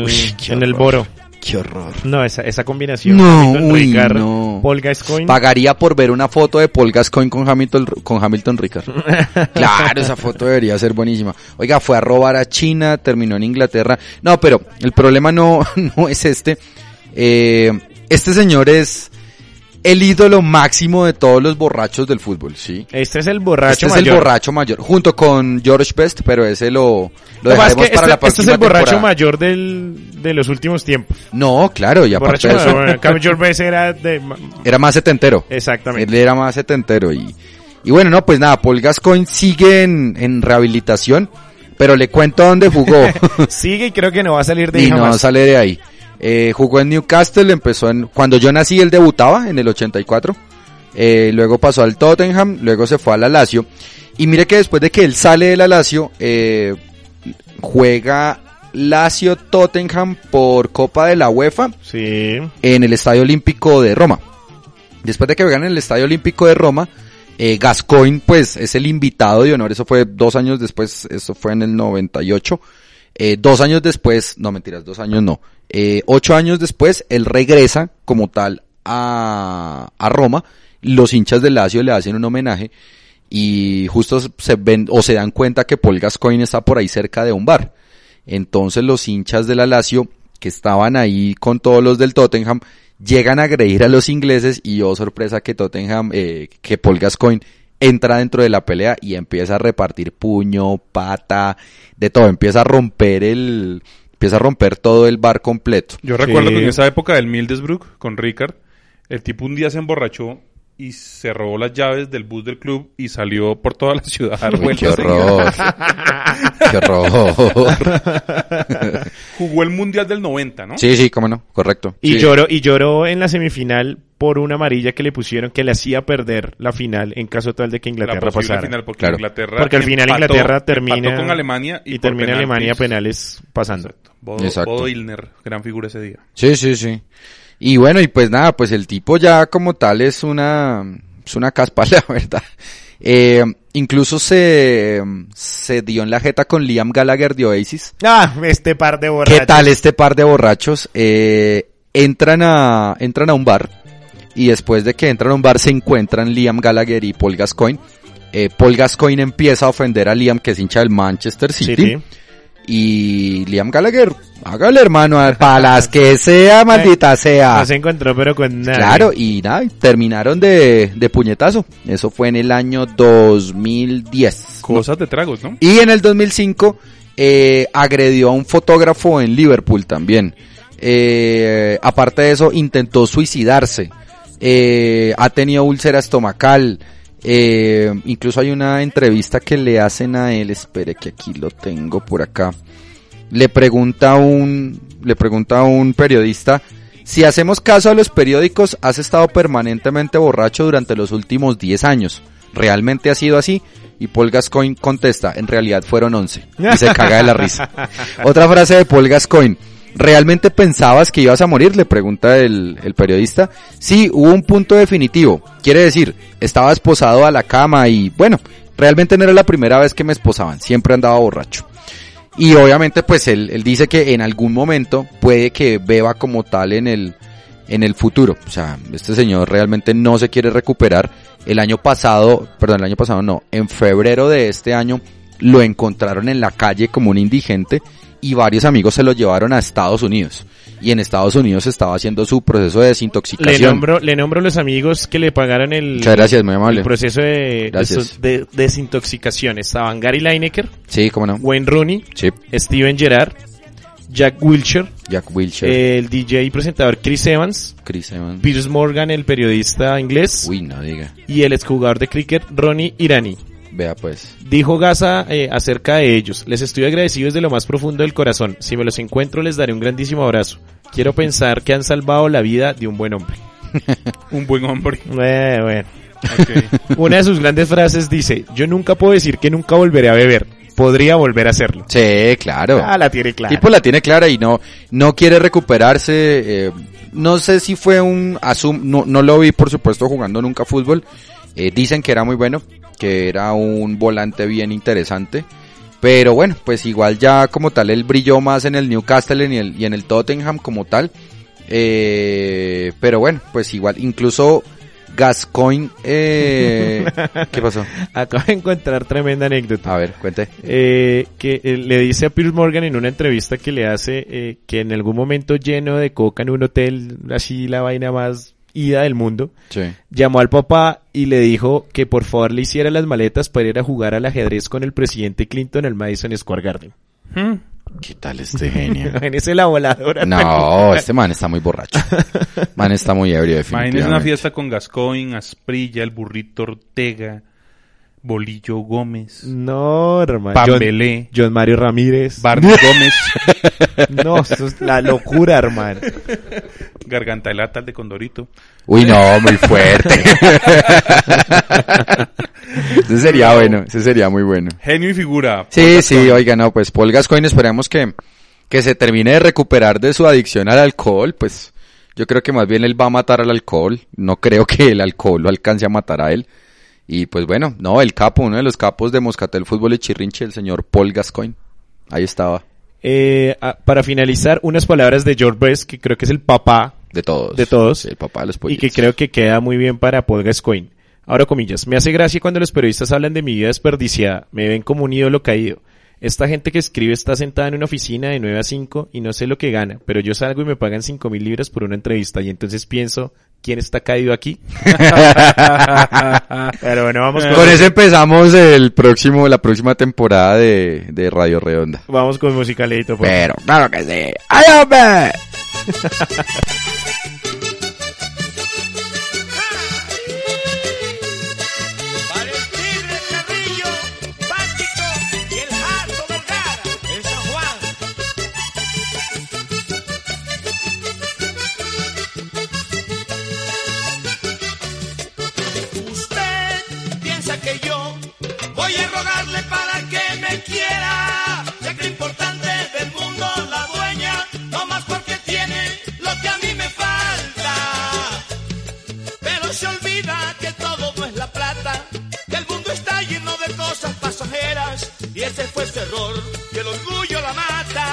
el- en. Boro. Qué horror. No, esa, esa combinación. No, Hamilton uy, Ricard, no. Paul Gascoigne. Pagaría por ver una foto de Paul Gascoigne con Hamilton, con Hamilton Ricard. Claro, esa foto debería ser buenísima. Oiga, fue a robar a China, terminó en Inglaterra. No, pero el problema no, no es este. Eh, este señor es el ídolo máximo de todos los borrachos del fútbol, ¿sí? Este es el borracho este es mayor. el borracho mayor, junto con George Best, pero ese lo, es dejaremos para este, la este es próxima el borracho temporada. mayor del, de los últimos tiempos. No, claro, y aparte Borracho de eso, mayor. George Best era de... era más setentero. Exactamente. Él era más setentero y, y bueno, no, pues nada, Paul Gascoigne sigue en, en rehabilitación, pero le cuento dónde jugó Sigue y creo que no va a salir de y ahí no jamás. sale de ahí. Eh, jugó en Newcastle, empezó en, cuando yo nací él debutaba en el 84, eh, luego pasó al Tottenham, luego se fue a la Lazio y mire que después de que él sale de la Lazio, eh, juega Lazio Tottenham por Copa de la UEFA Sí. en el Estadio Olímpico de Roma. Después de que juegan en el Estadio Olímpico de Roma, eh, Gascoigne pues es el invitado de honor, eso fue dos años después, eso fue en el 98. Eh, dos años después, no mentiras, dos años no, eh, ocho años después, él regresa como tal a, a Roma, los hinchas del Lazio le hacen un homenaje y justo se ven o se dan cuenta que Paul Gascoigne está por ahí cerca de un bar. Entonces los hinchas de la Lazio que estaban ahí con todos los del Tottenham llegan a agredir a los ingleses y oh sorpresa que Tottenham, eh, que Paul Gascoigne entra dentro de la pelea y empieza a repartir puño, pata, de todo, empieza a romper el, empieza a romper todo el bar completo. Yo recuerdo Sí. que en esa época del Middlesbrough con Ricard, el tipo un día se emborrachó y se robó las llaves del bus del club y salió por toda la ciudad a dar Uy, qué horror, qué horror. Jugó el Mundial del 90, ¿no? Sí, sí, cómo no, correcto. Y Sí. lloró, y lloró en la semifinal por una amarilla que le pusieron que le hacía perder la final en caso tal de que la Inglaterra posible pasara. final porque Claro. Inglaterra Porque al final empató- Inglaterra termina con Alemania y, y, termina penaltis. Alemania penales pasando. Exacto. Bodo, Exacto. Bodo Illner, gran figura ese día. Sí, sí, sí. Y bueno, y pues nada, pues el tipo ya como tal es una, es una caspa, la verdad. Eh, incluso se, se dio en la jeta con Liam Gallagher de Oasis. Ah, este par de borrachos. ¿Qué tal este par de borrachos? Eh, entran a, entran a un bar y después de que entran a un bar se encuentran Liam Gallagher y Paul Gascoigne. Eh, Paul Gascoigne empieza a ofender a Liam que es hincha del Manchester City. City. Y Liam Gallagher, hágale hermano, para las que sea, maldita sea. No se encontró pero con nada. Claro, y nada, terminaron de, de puñetazo. Eso fue en el año 2010. Cosas de tragos, ¿no? Y en el 2005 eh, agredió a un fotógrafo en Liverpool también. Eh, aparte de eso, intentó suicidarse. Eh, ha tenido úlcera estomacal. Eh, incluso hay una entrevista que le hacen a él, espere que aquí lo tengo por acá. Le pregunta un, le pregunta a un periodista, si hacemos caso a los periódicos, has estado permanentemente borracho durante los últimos 10 años. ¿Realmente ha sido así? Y Paul Gascoigne contesta, en realidad fueron 11. Y se caga de la risa. Otra frase de Paul Gascoigne. ¿Realmente pensabas que ibas a morir? Le pregunta el, el periodista. Sí, hubo un punto definitivo. Quiere decir, estaba esposado a la cama y bueno, realmente no era la primera vez que me esposaban. Siempre andaba borracho. Y obviamente pues él, él dice que en algún momento puede que beba como tal en el, en el futuro. O sea, este señor realmente no se quiere recuperar. El año pasado, perdón, el año pasado no, en febrero de este año lo encontraron en la calle como un indigente y varios amigos se lo llevaron a Estados Unidos. Y en Estados Unidos estaba haciendo su proceso de Le desintoxicación. nombro, le nombro los amigos que le pagaron el, Muchas gracias, muy amable. el proceso de, Gracias. de, de desintoxicación. Estaban Gary Lineker, Sí, cómo no. Wayne Rooney, Sí, Steven Gerrard, Jack Wilshere, Jack Wilshere, el DJ y presentador Chris Evans, Chris Evans. Piers Morgan, el periodista inglés, Uy, no diga. y el exjugador de cricket Ronnie Irani. Vea pues. Dijo Gaza eh, acerca de ellos, les estoy agradecido desde lo más profundo del corazón. Si me los encuentro les daré un grandísimo abrazo. Quiero pensar que han salvado la vida de un buen hombre. Un buen hombre. Eh, bueno. Una de sus grandes frases dice, yo nunca puedo decir que nunca volveré a beber. Podría volver a hacerlo. Sí, claro. Ah, la tiene clara. tipo la tiene clara y no no quiere recuperarse eh, no sé si fue un asum no, no lo vi por supuesto jugando nunca fútbol Eh, dicen que era muy bueno que era un volante bien interesante pero bueno pues igual ya como tal él brilló más en el Newcastle y en el, y en el Tottenham como tal Eh, pero bueno pues igual incluso Gascoigne eh, ¿qué pasó? Acabo de encontrar tremenda anécdota. a ver cuente Eh, que eh, le dice a Piers Morgan en una entrevista que le hace eh, que en algún momento lleno de coca en un hotel, así la vaina más ida del mundo, sí llamó al papá y le dijo que por favor le hiciera las maletas para ir a jugar al ajedrez con el presidente Clinton al Madison Square Garden. Hmm. ¿qué tal este genio? en ese la voladora. No, este man está muy borracho. Man está muy ebrio, Imagínense una definitivamente. fiesta con Gascoigne, Asprilla, el burrito Ortega, Bolillo Gómez, No, hermano. John, Pambelé, John Mario Ramírez. Barney Gómez, No, esto es la locura, hermano. Garganta de de Condorito. Uy, no, muy fuerte. ese sería bueno, ese sería muy bueno. Genio y figura. Sí, sí, oiga, no, pues Paul Gascoigne esperemos que, que se termine de recuperar de su adicción al alcohol, pues yo creo que más bien él va a matar al alcohol, no creo que el alcohol lo alcance a matar a él. Y pues bueno, no, el capo, uno de los capos de Moscatel Fútbol y Chirrinche, el señor Paul Gascoigne. Ahí estaba, Eh, ah, para finalizar, unas palabras de George Best, que creo que es el papá de todos. De todos. Sí, el papá de los y pollitos. que creo que queda muy bien para Paul Gascoigne. Ahora comillas, me hace gracia cuando los periodistas hablan de mi vida desperdiciada, me ven como un ídolo caído. Esta gente que escribe está sentada en una oficina de 9 a 5 y no sé lo que gana, pero yo salgo y me pagan 5 mil libras por una entrevista y entonces pienso, ¿quién está caído aquí? pero bueno, vamos con, Con eso empezamos el próximo, la próxima temporada de, de Radio Redonda. vamos con musicalito. pues. Pero, claro que sí. ¡Ay, hombre! voy a rogarle para que me quiera. Ya que importante del mundo la dueña, no más porque tiene lo que a mí me falta. Pero se olvida que todo no es la plata, que el mundo está lleno de cosas pasajeras y ese fue su error, que el orgullo la mata.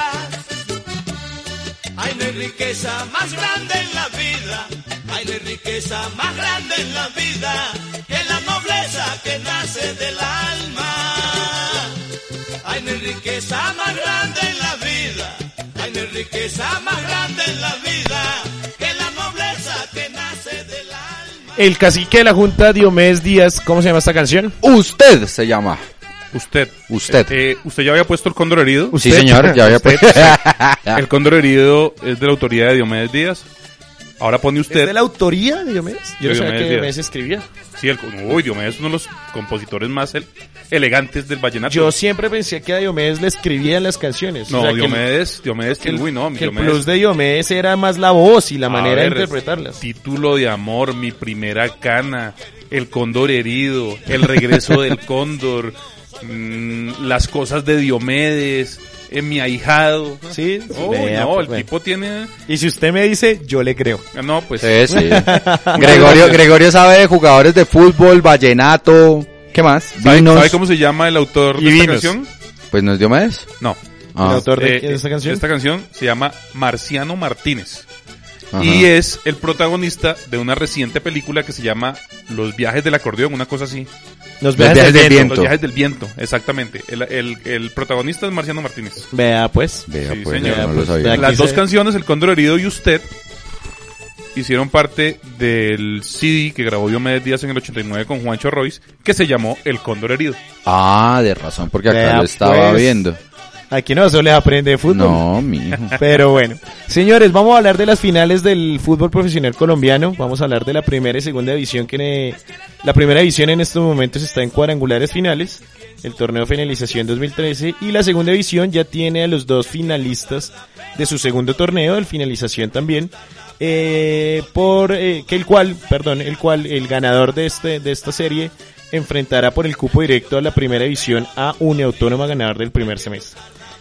Hay no hay riqueza más grande en la vida, hay no hay riqueza más grande en la vida que la nobleza que nace del alma. Riqueza más grande en la vida, hay no riqueza más grande en la vida que la nobleza que nace del alma. El cacique de la Junta, Diomedes Díaz, ¿cómo se llama esta canción? Usted se llama. Usted. Usted. Eh, ¿Usted ya había puesto el cóndor herido? Sí, señor, ya había Usted, puesto. El cóndor herido es de la autoría de Diomedes Díaz. Ahora pone ¿Es usted... de la autoría de Diomedes? Yo no sabía que Diomedes Diomedes escribía. Sí, el, uy, Diomedes es uno de los compositores más el- elegantes del vallenato. Yo siempre pensé que a Diomedes le escribían las canciones. no, O sea, que el- Diomedes, Diomedes, que el, uy, no, que el Diomedes. plus de Diomedes era más la voz y la A manera ver, de interpretarlas. Título de amor, mi primera cana, el cóndor herido, el regreso del cóndor, mm, las cosas de Diomedes, en mi ahijado. Sí, Oh, vea, no, pues, el bueno. tipo tiene, Y si usted me dice, yo le creo. no, pues, Sí, sí. Gregorio, Gregorio sabe de jugadores de fútbol, vallenato, ¿qué más? ¿sabe, Vinos. sabe cómo se llama el autor Y de esta vinos. canción? Pues no es Diomedes. No. Ah, ¿El autor de, Eh, de esta canción? Esta canción se llama Marciano Martínez. ajá. Y es el protagonista de una reciente película que se llama Los viajes del acordeón, una cosa así. Los Los viajes del viento. Los viajes del viento, exactamente. El, el, el protagonista es Marciano Martínez. Vea, pues. Vea, Sí, pues, señor. no Pues, Las dos se- canciones, El Cóndor Herido y Usted, hicieron parte del CD que grabó Diomedes Díaz en el 89 con Juancho Royce, que se llamó El Cóndor Herido. Ah, de razón, porque acá Vea, lo estaba pues. viendo. Aquí no se les aprende de fútbol. No, mijo. Pero bueno, señores, vamos a hablar de las finales del fútbol profesional colombiano. Vamos a hablar de la primera y segunda división que ne- la primera división en estos momentos está en cuadrangulares finales, el torneo finalización 2013 y la segunda división ya tiene a los dos finalistas de su segundo torneo, el finalización también. eh, por eh, que el cual, perdón, el cual el ganador de este de esta serie enfrentará por el cupo directo a la primera división a Uniautónoma ganador del primer semestre.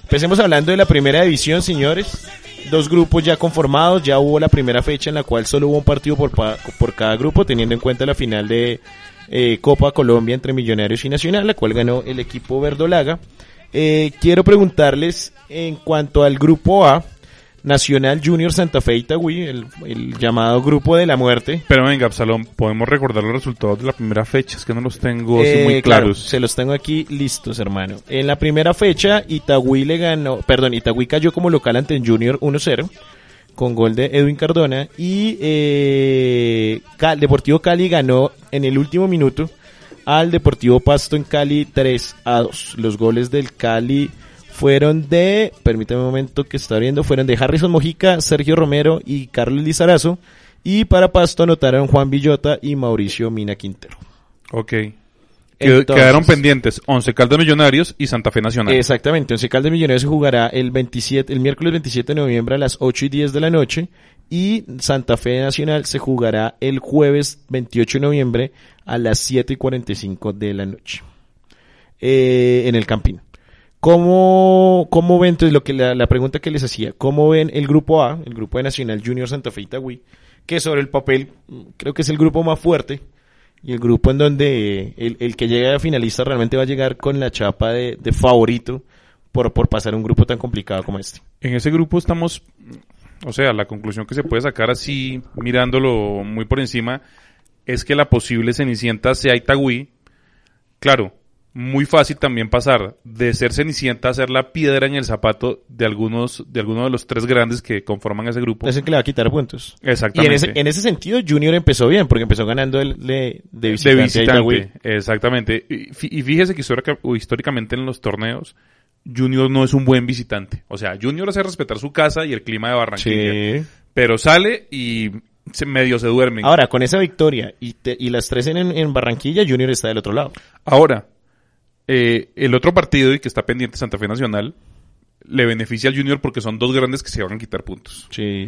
Empecemos hablando de la primera división, señores. Dos grupos ya conformados, ya hubo la primera fecha en la cual solo hubo un partido por, por cada grupo, teniendo en cuenta la final de eh, Copa Colombia entre Millonarios y Nacional, la cual ganó el equipo verdolaga. Eh, quiero preguntarles en cuanto al grupo A, Nacional Junior Santa Fe Itagüí, el, el llamado grupo de la muerte. Pero venga, Absalón, podemos recordar los resultados de la primera fecha, es que no los tengo así Eh, muy claro, claros. se los tengo aquí listos, hermano. En la primera fecha, Itagüí le ganó, perdón, Itagüí cayó como local ante el Junior 1-0 con gol de Edwin Cardona y eh, Cal- Deportivo Cali ganó en el último minuto al Deportivo Pasto en Cali 3 a 2. Los goles del Cali fueron de, permítame un momento que está viendo, fueron de Harrison Mojica, Sergio Romero y Carlos Lizarazo. Y para Pasto anotaron Juan Villota y Mauricio Mina Quintero. Ok. Entonces- Quedaron pendientes Once Caldas Millonarios y Santa Fe Nacional. Exactamente, Once Caldas Millonarios se jugará el 27, el miércoles 27 de noviembre a las 8 y 10 de la noche y Santa Fe Nacional se jugará el jueves 28 de noviembre a las 7 y 45 de la noche eh, en el Campín. ¿Cómo, cómo ven, entonces lo que la, la pregunta que les hacía, cómo ven el grupo A, el grupo de Nacional Junior Santa Fe Itagüí, que sobre el papel mm, creo que es el grupo más fuerte y el grupo en donde el, el que llega a finalista realmente va a llegar con la chapa de, de favorito por, por pasar un grupo tan complicado como este. En ese grupo estamos, o sea, la conclusión que se puede sacar así, mirándolo muy por encima, es que la posible Cenicienta sea Itagüí. Claro, muy fácil también pasar de ser Cenicienta a ser la piedra en el zapato de algunos de algunos de los tres grandes que conforman ese grupo. Es el que le va a quitar puntos. Y en Exactamente. ese, en ese sentido Junior empezó bien porque empezó ganando el de, de visitante, de visitante, exactamente. Y, fí- y fíjese que histórica- históricamente en los torneos, Junior no es un buen visitante. O sea, Junior hace respetar su casa y el clima de Barranquilla. Sí. Pero sale y se, medio se duermen. Ahora, con esa victoria y, te- y las tres en, en Barranquilla, Junior está del otro lado. Ahora, eh, el otro partido y que está pendiente Santa Fe Nacional le beneficia al Junior porque son dos grandes que se van a quitar puntos. Sí.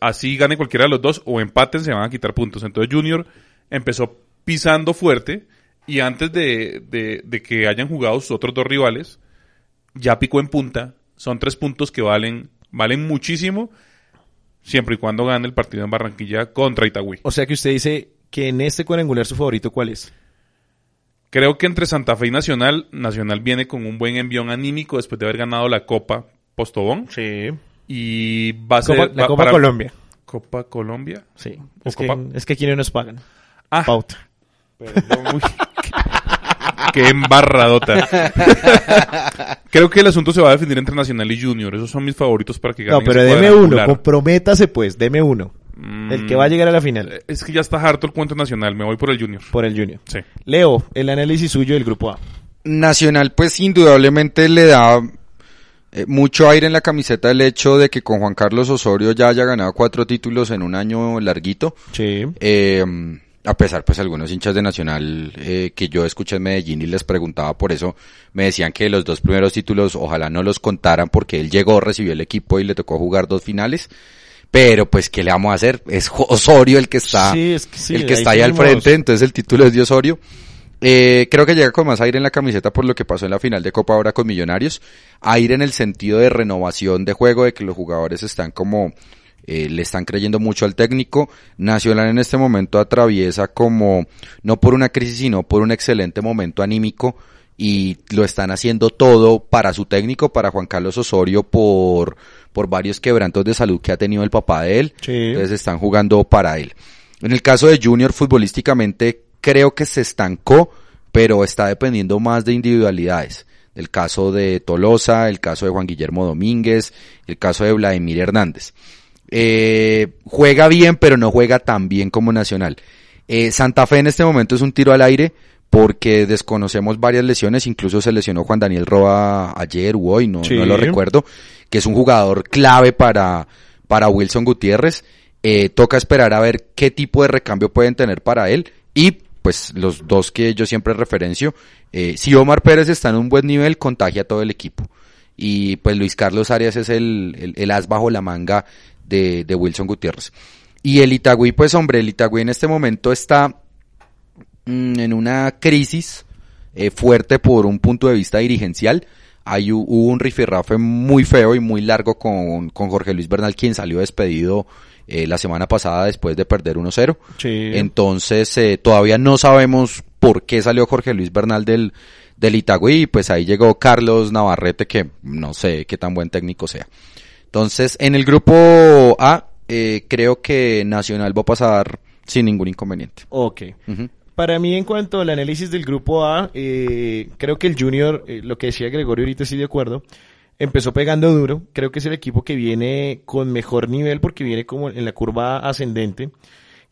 Así gane cualquiera de los dos o empaten se van a quitar puntos. Entonces Junior empezó pisando fuerte y antes de, de- de que hayan jugado sus otros dos rivales, ya picó en punta. Son tres puntos que valen, valen muchísimo siempre y cuando gane el partido en Barranquilla contra Itagüí. O sea que usted dice que en este cuadrangular su favorito, ¿cuál es? Creo que entre Santa Fe y Nacional, Nacional viene con un buen envión anímico después de haber ganado la Copa Postobón. Sí. Y va a ser... Copa- la va Copa para- Colombia. Copa Colombia. Sí. ¿O Es que, es que aquí no nos pagan. Ah, Pauta. perdón, uy. Qué embarradota. Creo que el asunto se va a definir entre Nacional y Junior. Esos son mis favoritos para que ganen No, pero deme uno, comprométase pues, deme uno. Mm, El que va a llegar a la final Es que ya está harto el cuento nacional. Me voy por el Junior. por el Junior. Sí. Leo, el análisis suyo del grupo A. Nacional, pues indudablemente le da Eh, mucho aire en la camiseta el hecho de que con Juan Carlos Osorio ya haya ganado cuatro títulos en un año larguito. Sí. Eh, a pesar, pues algunos hinchas de Nacional eh, que yo escuché en Medellín y les preguntaba por eso, me decían que los dos primeros títulos ojalá no los contaran porque él llegó, recibió el equipo y le tocó jugar dos finales. Pero pues, ¿qué le vamos a hacer? Es Osorio el que está, Sí, es que sí, el que ahí está ahí al frente, entonces el título es de Osorio. Eh, creo que llega con más aire en la camiseta por lo que pasó en la final de Copa ahora con Millonarios. Aire en el sentido de renovación de juego, de que los jugadores están como, eh, le están creyendo mucho al técnico. Nacional en este momento atraviesa como, no por una crisis, sino por un excelente momento anímico y lo están haciendo todo para su técnico, para Juan Carlos Osorio, por, por varios quebrantos de salud que ha tenido el papá de él. Sí. Entonces están jugando para él. En el caso de Junior, futbolísticamente creo que se estancó, pero está dependiendo más de individualidades. El caso de Tolosa, el caso de Juan Guillermo Domínguez, el caso de Vladimir Hernández. Eh, juega bien, pero no juega tan bien como Nacional. Eh, Santa Fe en este momento es un tiro al aire porque desconocemos varias lesiones, incluso se lesionó Juan Daniel Roa ayer o hoy, no, Sí. no lo recuerdo, que es un jugador clave para, para Wilson Gutiérrez. Eh, toca esperar a ver qué tipo de recambio pueden tener para él y pues los dos que yo siempre referencio, eh, si Omar Pérez está en un buen nivel, contagia a todo el equipo. Y pues Luis Carlos Arias es el, el, el as bajo la manga de, de Wilson Gutiérrez. Y el Itagüí, pues hombre, el Itagüí en este momento está mm, en una crisis eh, fuerte por un punto de vista dirigencial. Hay, hu- hubo un rifirrafe muy feo y muy largo con, con Jorge Luis Bernal, quien salió despedido eh, la semana pasada después de perder 1-0. Sí. Entonces, eh, todavía no sabemos por qué salió Jorge Luis Bernal del, del Itagüí, y pues ahí llegó Carlos Navarrete, que no sé qué tan buen técnico sea. Entonces, en el grupo A, eh, creo que Nacional va a pasar sin ningún inconveniente. Ok. Ujú. Para mí, en cuanto al análisis del grupo A, eh, creo que el Junior, eh, lo que decía Gregorio ahorita estoy de acuerdo, empezó pegando duro. Creo que es el equipo que viene con mejor nivel porque viene como en la curva ascendente.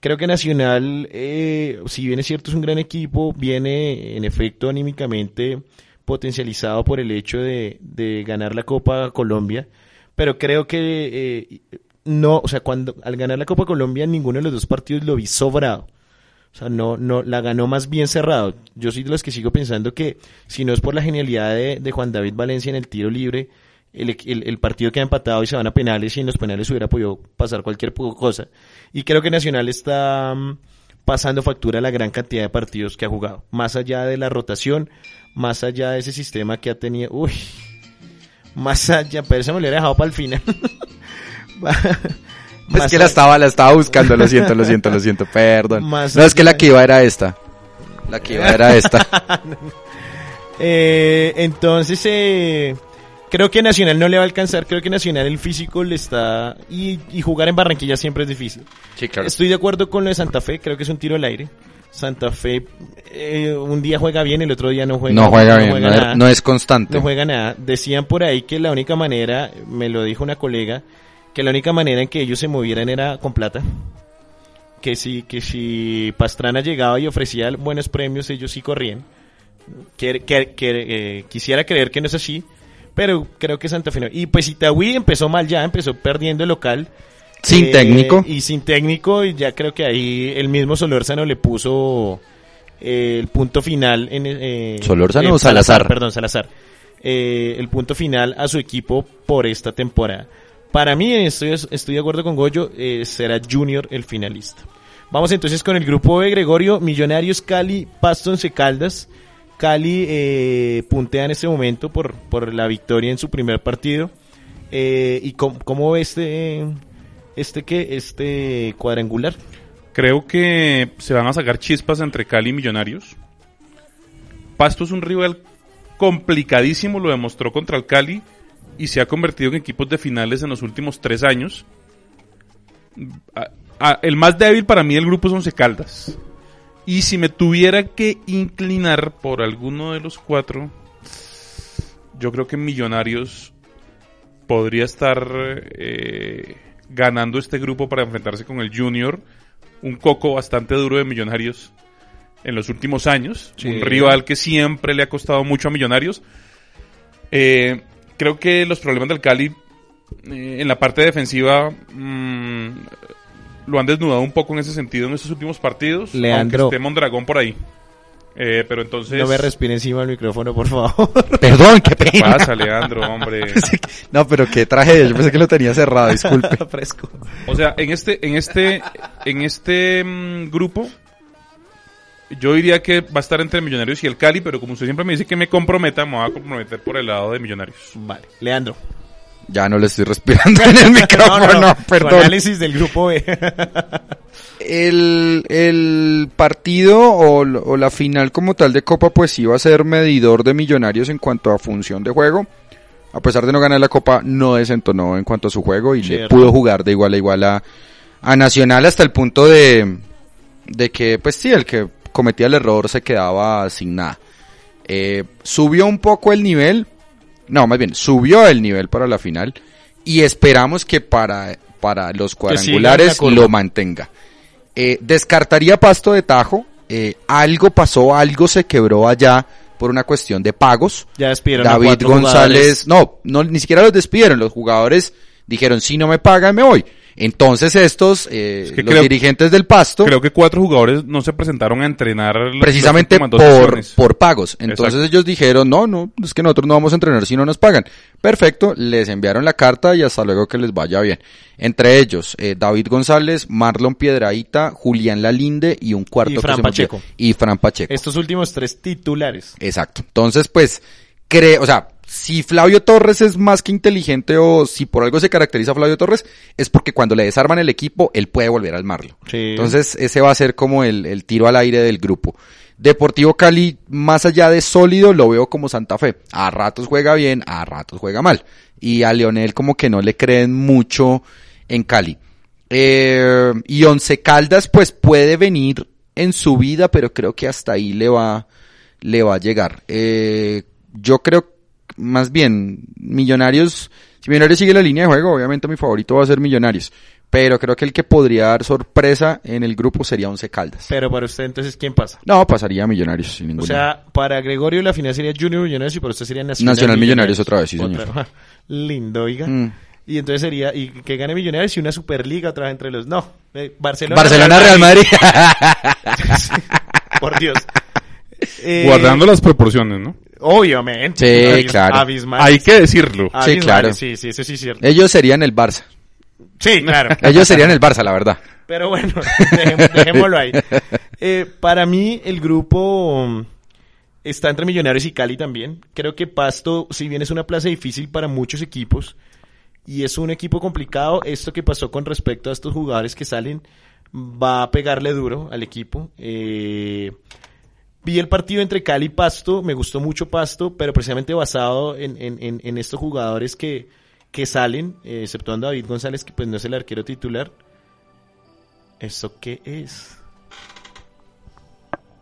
Creo que Nacional, eh, si bien es cierto, es un gran equipo, viene en efecto anímicamente potencializado por el hecho de, de ganar la Copa Colombia, pero creo que eh, no, o sea, cuando al ganar la Copa Colombia ninguno de los dos partidos lo vi sobrado. O sea, no, no, la ganó más bien cerrado. Yo soy de los que sigo pensando que si no es por la genialidad de, de Juan David Valencia en el tiro libre, el, el, el partido queda empatado y se van a penales y en los penales hubiera podido pasar cualquier cosa. Y creo que Nacional está mm, pasando factura a la gran cantidad de partidos que ha jugado. Más allá de la rotación, más allá de ese sistema que ha tenido. Uy, más allá, pero eso me lo hubiera dejado para el final. Es que la estaba, la estaba buscando, lo siento, lo siento, lo siento, perdón. Más No, es que la que iba era esta. La que iba era esta. Eh, entonces, eh, creo que Nacional no le va a alcanzar. Creo que Nacional el físico le está. Y, y jugar en Barranquilla siempre es difícil. Sí, claro. Estoy de acuerdo con lo de Santa Fe. Creo que es un tiro al aire. Santa Fe eh, un día juega bien, el otro día no juega No juega bien, no, nada. es, no es constante. No juega nada. Decían por ahí que la única manera, me lo dijo una colega, que la única manera en que ellos se movieran era con plata. Que si, que si Pastrana llegaba y ofrecía buenos premios, ellos sí corrían. Que, que- que, eh, quisiera creer que no es así, pero creo que Santa Fe no. Y pues Itagüí empezó mal ya, empezó perdiendo el local. Sin Eh, técnico. Y sin técnico, y ya creo que ahí el mismo Solórzano le puso eh, el punto final en eh, ¿Solórzano o Salazar? Perdón, Salazar. El punto final a su equipo por esta temporada. Para mí, estoy, de acuerdo con Goyo, eh, será Junior el finalista. Vamos entonces con el grupo de Gregorio, Millonarios, Cali, Pastonce Caldas. Cali eh, puntea en este momento por, la victoria en su primer partido. Eh, ¿Y cómo, cómo este, este, qué, este cuadrangular? Creo que se van a sacar chispas entre Cali y Millonarios. Pasto es un rival complicadísimo, lo demostró contra el Cali y se ha convertido en equipos de finales en los últimos tres años. A- a- el más débil para mí del grupo es Once Caldas. Y si me tuviera que inclinar por alguno de los cuatro, yo creo que Millonarios podría estar eh, ganando este grupo para enfrentarse con el Junior. Un coco bastante duro de Millonarios en los últimos años. Sí. Un rival que siempre le ha costado mucho a Millonarios. Eh, creo que los problemas del Cali eh, en la parte defensiva mm, lo han desnudado un poco en ese sentido en estos últimos partidos. Leandro. Aunque esté Mondragón por ahí. Eh, pero entonces... No me respire encima del micrófono, por favor. Perdón, qué ¿Qué pena. pasa, Leandro, hombre? No, pero qué tragedia. Yo pensé que lo tenía cerrado, disculpe. Fresco. O sea, en este, en este, en este mm, grupo, yo diría que va a estar entre Millonarios y el Cali, pero como usted siempre me dice que me comprometa, me voy a comprometer por el lado de Millonarios. Vale. Leandro. Ya no le estoy respirando en el micrófono, Su perdón. análisis del grupo B. El, el partido o, la final como tal de Copa pues iba a ser medidor de millonarios en cuanto a función de juego. A pesar de no ganar la Copa, no desentonó en cuanto a su juego y le pudo jugar de igual a igual a, a Nacional hasta el punto de, de que, pues sí, el que cometía el error se quedaba sin nada. Eh, subió un poco el nivel, no, más bien, subió el nivel para la final y esperamos que para, para los cuadrangulares lo mantenga. Eh, descartaría Pasto de Tajo, eh, algo pasó, algo se quebró allá por una cuestión de pagos. Ya despidieron a David cuatro González, jugadores. no, no, ni siquiera los despidieron, los jugadores dijeron, si no me pagan me voy. Entonces estos, eh, Es que los creo- dirigentes del Pasto, Creo que cuatro jugadores no se presentaron a entrenar precisamente las últimas dos por, por pagos. Entonces Exacto. ellos dijeron, no, no, es que nosotros no vamos a entrenar si no nos pagan. Perfecto, les enviaron la carta y hasta luego que les vaya bien. Entre ellos, eh, David González, Marlon Piedraíta, Julián Lalinde y un cuarto Y que Fran se. Pacheco. Y Fran Pacheco. Estos últimos tres titulares. Exacto. Entonces, pues, creo, o sea, si Flavio Torres es más que inteligente o si por algo se caracteriza Flavio Torres, es porque cuando le desarman el equipo, él puede volver a armarlo. Sí. Entonces, ese va a ser como el, el tiro al aire del grupo. Deportivo Cali, más allá de sólido, lo veo como Santa Fe. A ratos juega bien, a ratos juega mal. Y a Leonel como que no le creen mucho en Cali. Eh, y Once Caldas, pues puede venir en su vida, pero creo que hasta ahí le va, le va a llegar. Eh, yo creo, más bien, Millonarios, si Millonarios sigue la línea de juego, obviamente mi favorito va a ser Millonarios. Pero creo que el que podría dar sorpresa en el grupo sería Once Caldas. Pero para usted, entonces, ¿quién pasa? No, pasaría a Millonarios sin O ninguna. sea, para Gregorio la final sería Junior Millonarios y para usted sería Nacional, Nacional Millonarios otra vez, sí, señor. Otra- Lindo, oiga. Mm. Y entonces sería, y que gane Millonarios y una Superliga otra vez entre los. No, eh, Barcelona. Barcelona Real Madrid. Por Dios. Eh, Guardando las proporciones, ¿no? Obviamente. Sí, claro. Abismales. Hay que decirlo. Sí, claro. Sí, sí, eso sí es cierto. Ellos serían el Barça. Sí, claro. Ellos serían el Barça, la verdad. Pero bueno, dejémoslo, dejémoslo ahí. Eh, para mí, el grupo um, está entre Millonarios y Cali también. Creo que Pasto, si bien es una plaza difícil para muchos equipos, y es un equipo complicado, esto que pasó con respecto a estos jugadores que salen va a pegarle duro al equipo. Eh, vi el partido entre Cali y Pasto, me gustó mucho Pasto, pero precisamente basado en, estos jugadores que, salen, eh, exceptuando David González, que pues no es el arquero titular. ¿Esto qué es?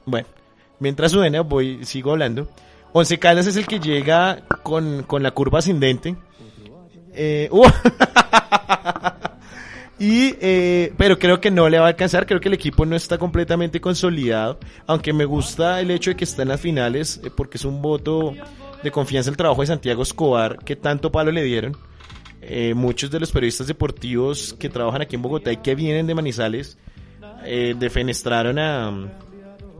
Bueno, mientras suena, voy, sigo hablando. Once Caldas es el que llega con, con la curva ascendente. Eh, ¡uh! Y, eh, pero creo que no le va a alcanzar. Creo que el equipo no está completamente consolidado. Aunque me gusta el hecho de que está en las finales, eh, porque es un voto de confianza el trabajo de Santiago Escobar, que tanto palo le dieron. Eh, muchos de los periodistas deportivos que trabajan aquí en Bogotá y que vienen de Manizales eh, defenestraron a,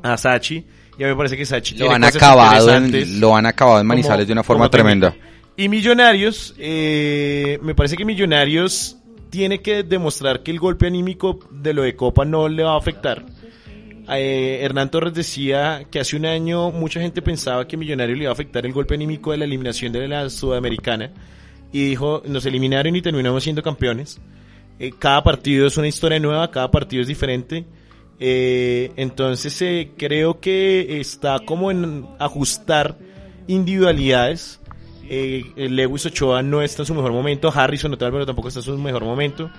a Sachi. Y a mí me parece que Sachi Lo han acabado en, lo han acabado en Manizales como- de una forma tremenda. Y Millonarios, eh, me parece que Millonarios tiene que demostrar que el golpe anímico de lo de Copa no le va a afectar. Eh, Hernán Torres decía que hace un año mucha gente pensaba que Millonarios le iba a afectar el golpe anímico de la eliminación de la Sudamericana. Y dijo, nos eliminaron y terminamos siendo campeones. Eh, cada partido es una historia nueva, cada partido es diferente. Eh, entonces eh, creo que está como en ajustar individualidades. Eh, Lewis Ochoa no está en su mejor momento, Harrison Otávalo pero tampoco está en su mejor momento.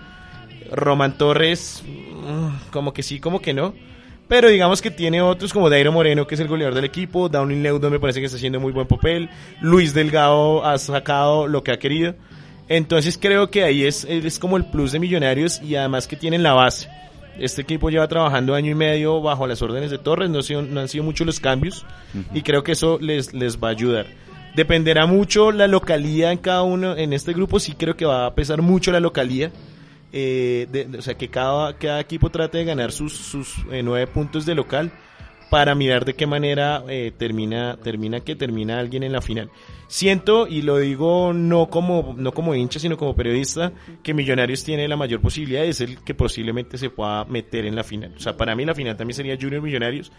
Roman Torres, mm, como que sí, como que no. Pero digamos que tiene otros como Dairo Moreno, que es el goleador del equipo. Downing Leudon me parece que está haciendo muy buen papel. Luis Delgado ha sacado lo que ha querido. Entonces creo que ahí es, es como el plus de Millonarios y además que tienen la base. Este equipo lleva trabajando año y medio bajo las órdenes de Torres, no, han sido- no han sido muchos los cambios y creo que eso les, les va a ayudar. Dependerá mucho la localía en cada uno. En este grupo sí creo que va a pesar mucho la localía. Eh, de- o sea, que cada, cada equipo trate de ganar sus, sus eh, nueve puntos de local para mirar de qué manera eh, termina, termina que termina alguien en la final. Siento, y lo digo no como, no como hincha, sino como periodista, que Millonarios tiene la mayor posibilidad, es el que posiblemente se pueda meter en la final. O sea, para mí la final también sería Junior Millonarios.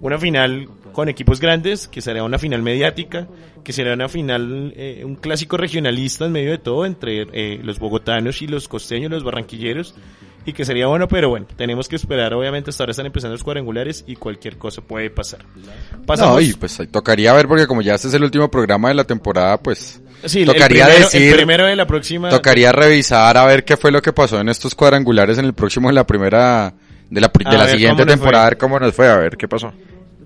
Una final con equipos grandes, que será una final mediática, que será una final, eh, un clásico regionalista en medio de todo, entre eh, los bogotanos y los costeños, los barranquilleros, y que sería bueno, pero bueno, tenemos que esperar, obviamente hasta ahora están empezando los cuadrangulares y cualquier cosa puede pasar. Pasamos, No, y pues tocaría ver porque como ya este es el último programa de la temporada, pues sí, el tocaría primero- decir, el primero de la próxima... tocaría revisar a ver qué fue lo que pasó en estos cuadrangulares en el próximo, en la primera, de la, de la siguiente temporada, a ver cómo nos fue, a ver qué pasó.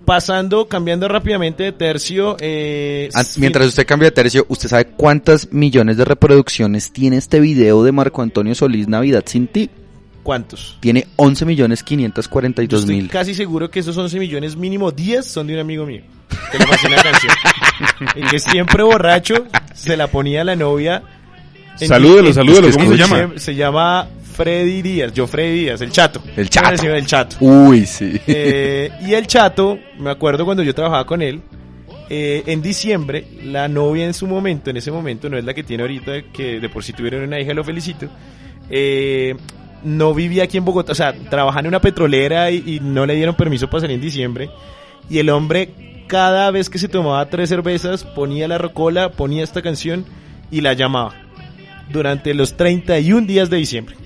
Pasando, cambiando rápidamente de tercio, eh, Ah, Mientras usted cambia de tercio, ¿usted sabe cuántas millones de reproducciones tiene este video de Marco Antonio Solís Navidad sin ti? ¿Cuántos? Tiene 11 millones Yo 542 estoy mil. casi seguro que esos 11 millones, mínimo 10 son de un amigo mío. Que le fascina la canción. y que siempre borracho se la ponía a la novia. en- Salúdelo, en- salúdelo, ¿cómo se llama? Se, llama Freddy Díaz, yo Freddy Díaz, el chato. El Chato. El chato. Uy, sí. Eh, y el chato, me acuerdo cuando yo trabajaba con él, eh, en diciembre, la novia en su momento, en ese momento, no es la que tiene ahorita, que de por sí tuvieron una hija, lo felicito, eh, no vivía aquí en Bogotá, o sea, trabajaba en una petrolera y, y no le dieron permiso para salir en diciembre. Y el hombre, cada vez que se tomaba tres cervezas, ponía la rocola, ponía esta canción y la llamaba. Durante los 31 días de diciembre.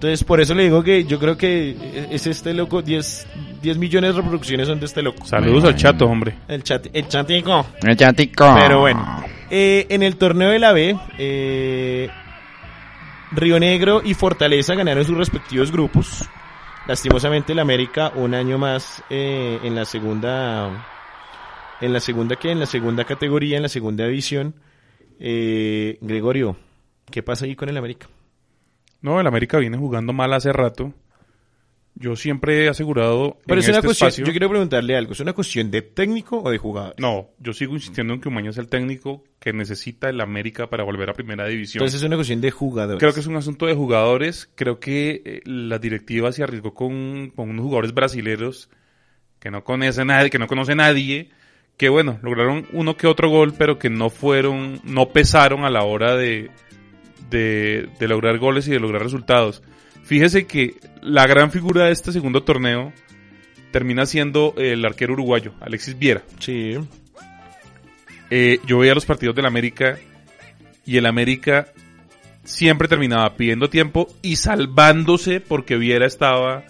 Entonces, por eso le digo que yo creo que es este loco, 10, 10 millones de reproducciones son de este loco. Saludos al chato, hombre. El chat, el chatico. El chatico. Pero bueno, eh, en el torneo de la B, eh, Río Negro y Fortaleza ganaron sus respectivos grupos. Lastimosamente el América un año más eh, en la segunda, en la segunda que en la segunda categoría, en la segunda división. Eh, Gregorio, ¿qué pasa ahí con el América? No, el América viene jugando mal hace rato. Yo siempre he asegurado Pero en es una este cuestión, espacio- yo quiero preguntarle algo, ¿es una cuestión de técnico o de jugador? No, yo sigo insistiendo en que Umaña es el técnico que necesita el América para volver a primera división. Entonces es una cuestión de jugador. Creo que es un asunto de jugadores. Creo que eh, la directiva se arriesgó con, con unos jugadores brasileños que no conoce nadie, que no conoce nadie, que bueno, lograron uno que otro gol, pero que no fueron, no pesaron a la hora de, de, de lograr goles y de lograr resultados. Fíjese que la gran figura de este segundo torneo termina siendo el arquero uruguayo, Alexis Viera. Sí. Eh, yo veía los partidos del América y el América siempre terminaba pidiendo tiempo y salvándose porque Viera estaba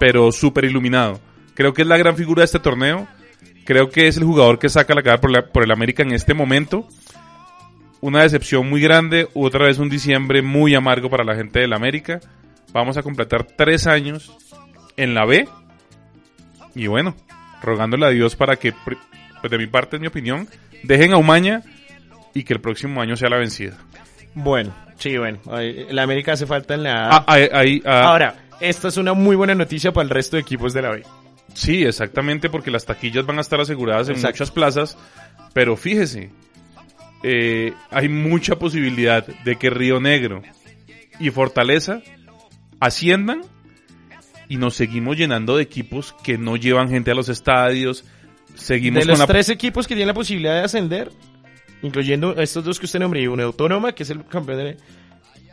pero súper iluminado. Creo que es la gran figura de este torneo. Creo que es el jugador que saca la cara por, la- por el América en este momento. Una decepción muy grande, otra vez un diciembre muy amargo para la gente del América. Vamos a completar tres años en la B. Y bueno, rogándole a Dios para que, pues de mi parte, en mi opinión, dejen a Umaña y que el próximo año sea la vencida. Bueno, sí, bueno. La América hace falta en la A. Ah, ahí- ahí, ah, Ahora, esta es una muy buena noticia para el resto de equipos de la B. Sí, exactamente, porque las taquillas van a estar aseguradas en Exacto. muchas plazas, pero fíjese, eh, hay mucha posibilidad de que Río Negro y Fortaleza asciendan y nos seguimos llenando de equipos que no llevan gente a los estadios, seguimos De con los la... tres equipos que tienen la posibilidad de ascender, incluyendo estos dos que usted nombró, y una autónoma, que es el campeón de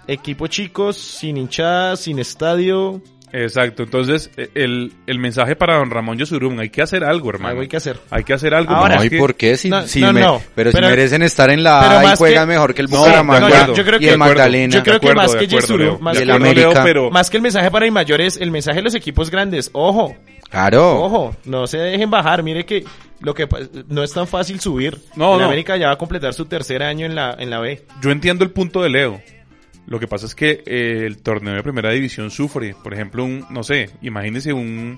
equipo chicos, sin hinchada, sin estadio, Exacto, entonces eh, el, el mensaje para don Ramón Yosurum, hay que hacer algo, hermano. algo hay que hacer. Hay que hacer algo. Ahora, no, porque ¿y es que- por qué? Si, No, si no, me- no, pero, si merecen estar en la A y juegan que- mejor que el No, Bucaramanga. Yo creo y que- el de acuerdo. Magdalena. Yo creo que acuerdo, más que Leo. más América- pero Más que el mensaje para mayores, el mensaje de los equipos grandes. Ojo, Claro. ojo, no se dejen bajar. Mire que lo que no es tan fácil subir. No, En no. América ya va a completar su tercer año en la, en la B. yo entiendo el punto de Leo. Lo que pasa es que eh, el torneo de primera división sufre. Por ejemplo, un, no sé, imagínese un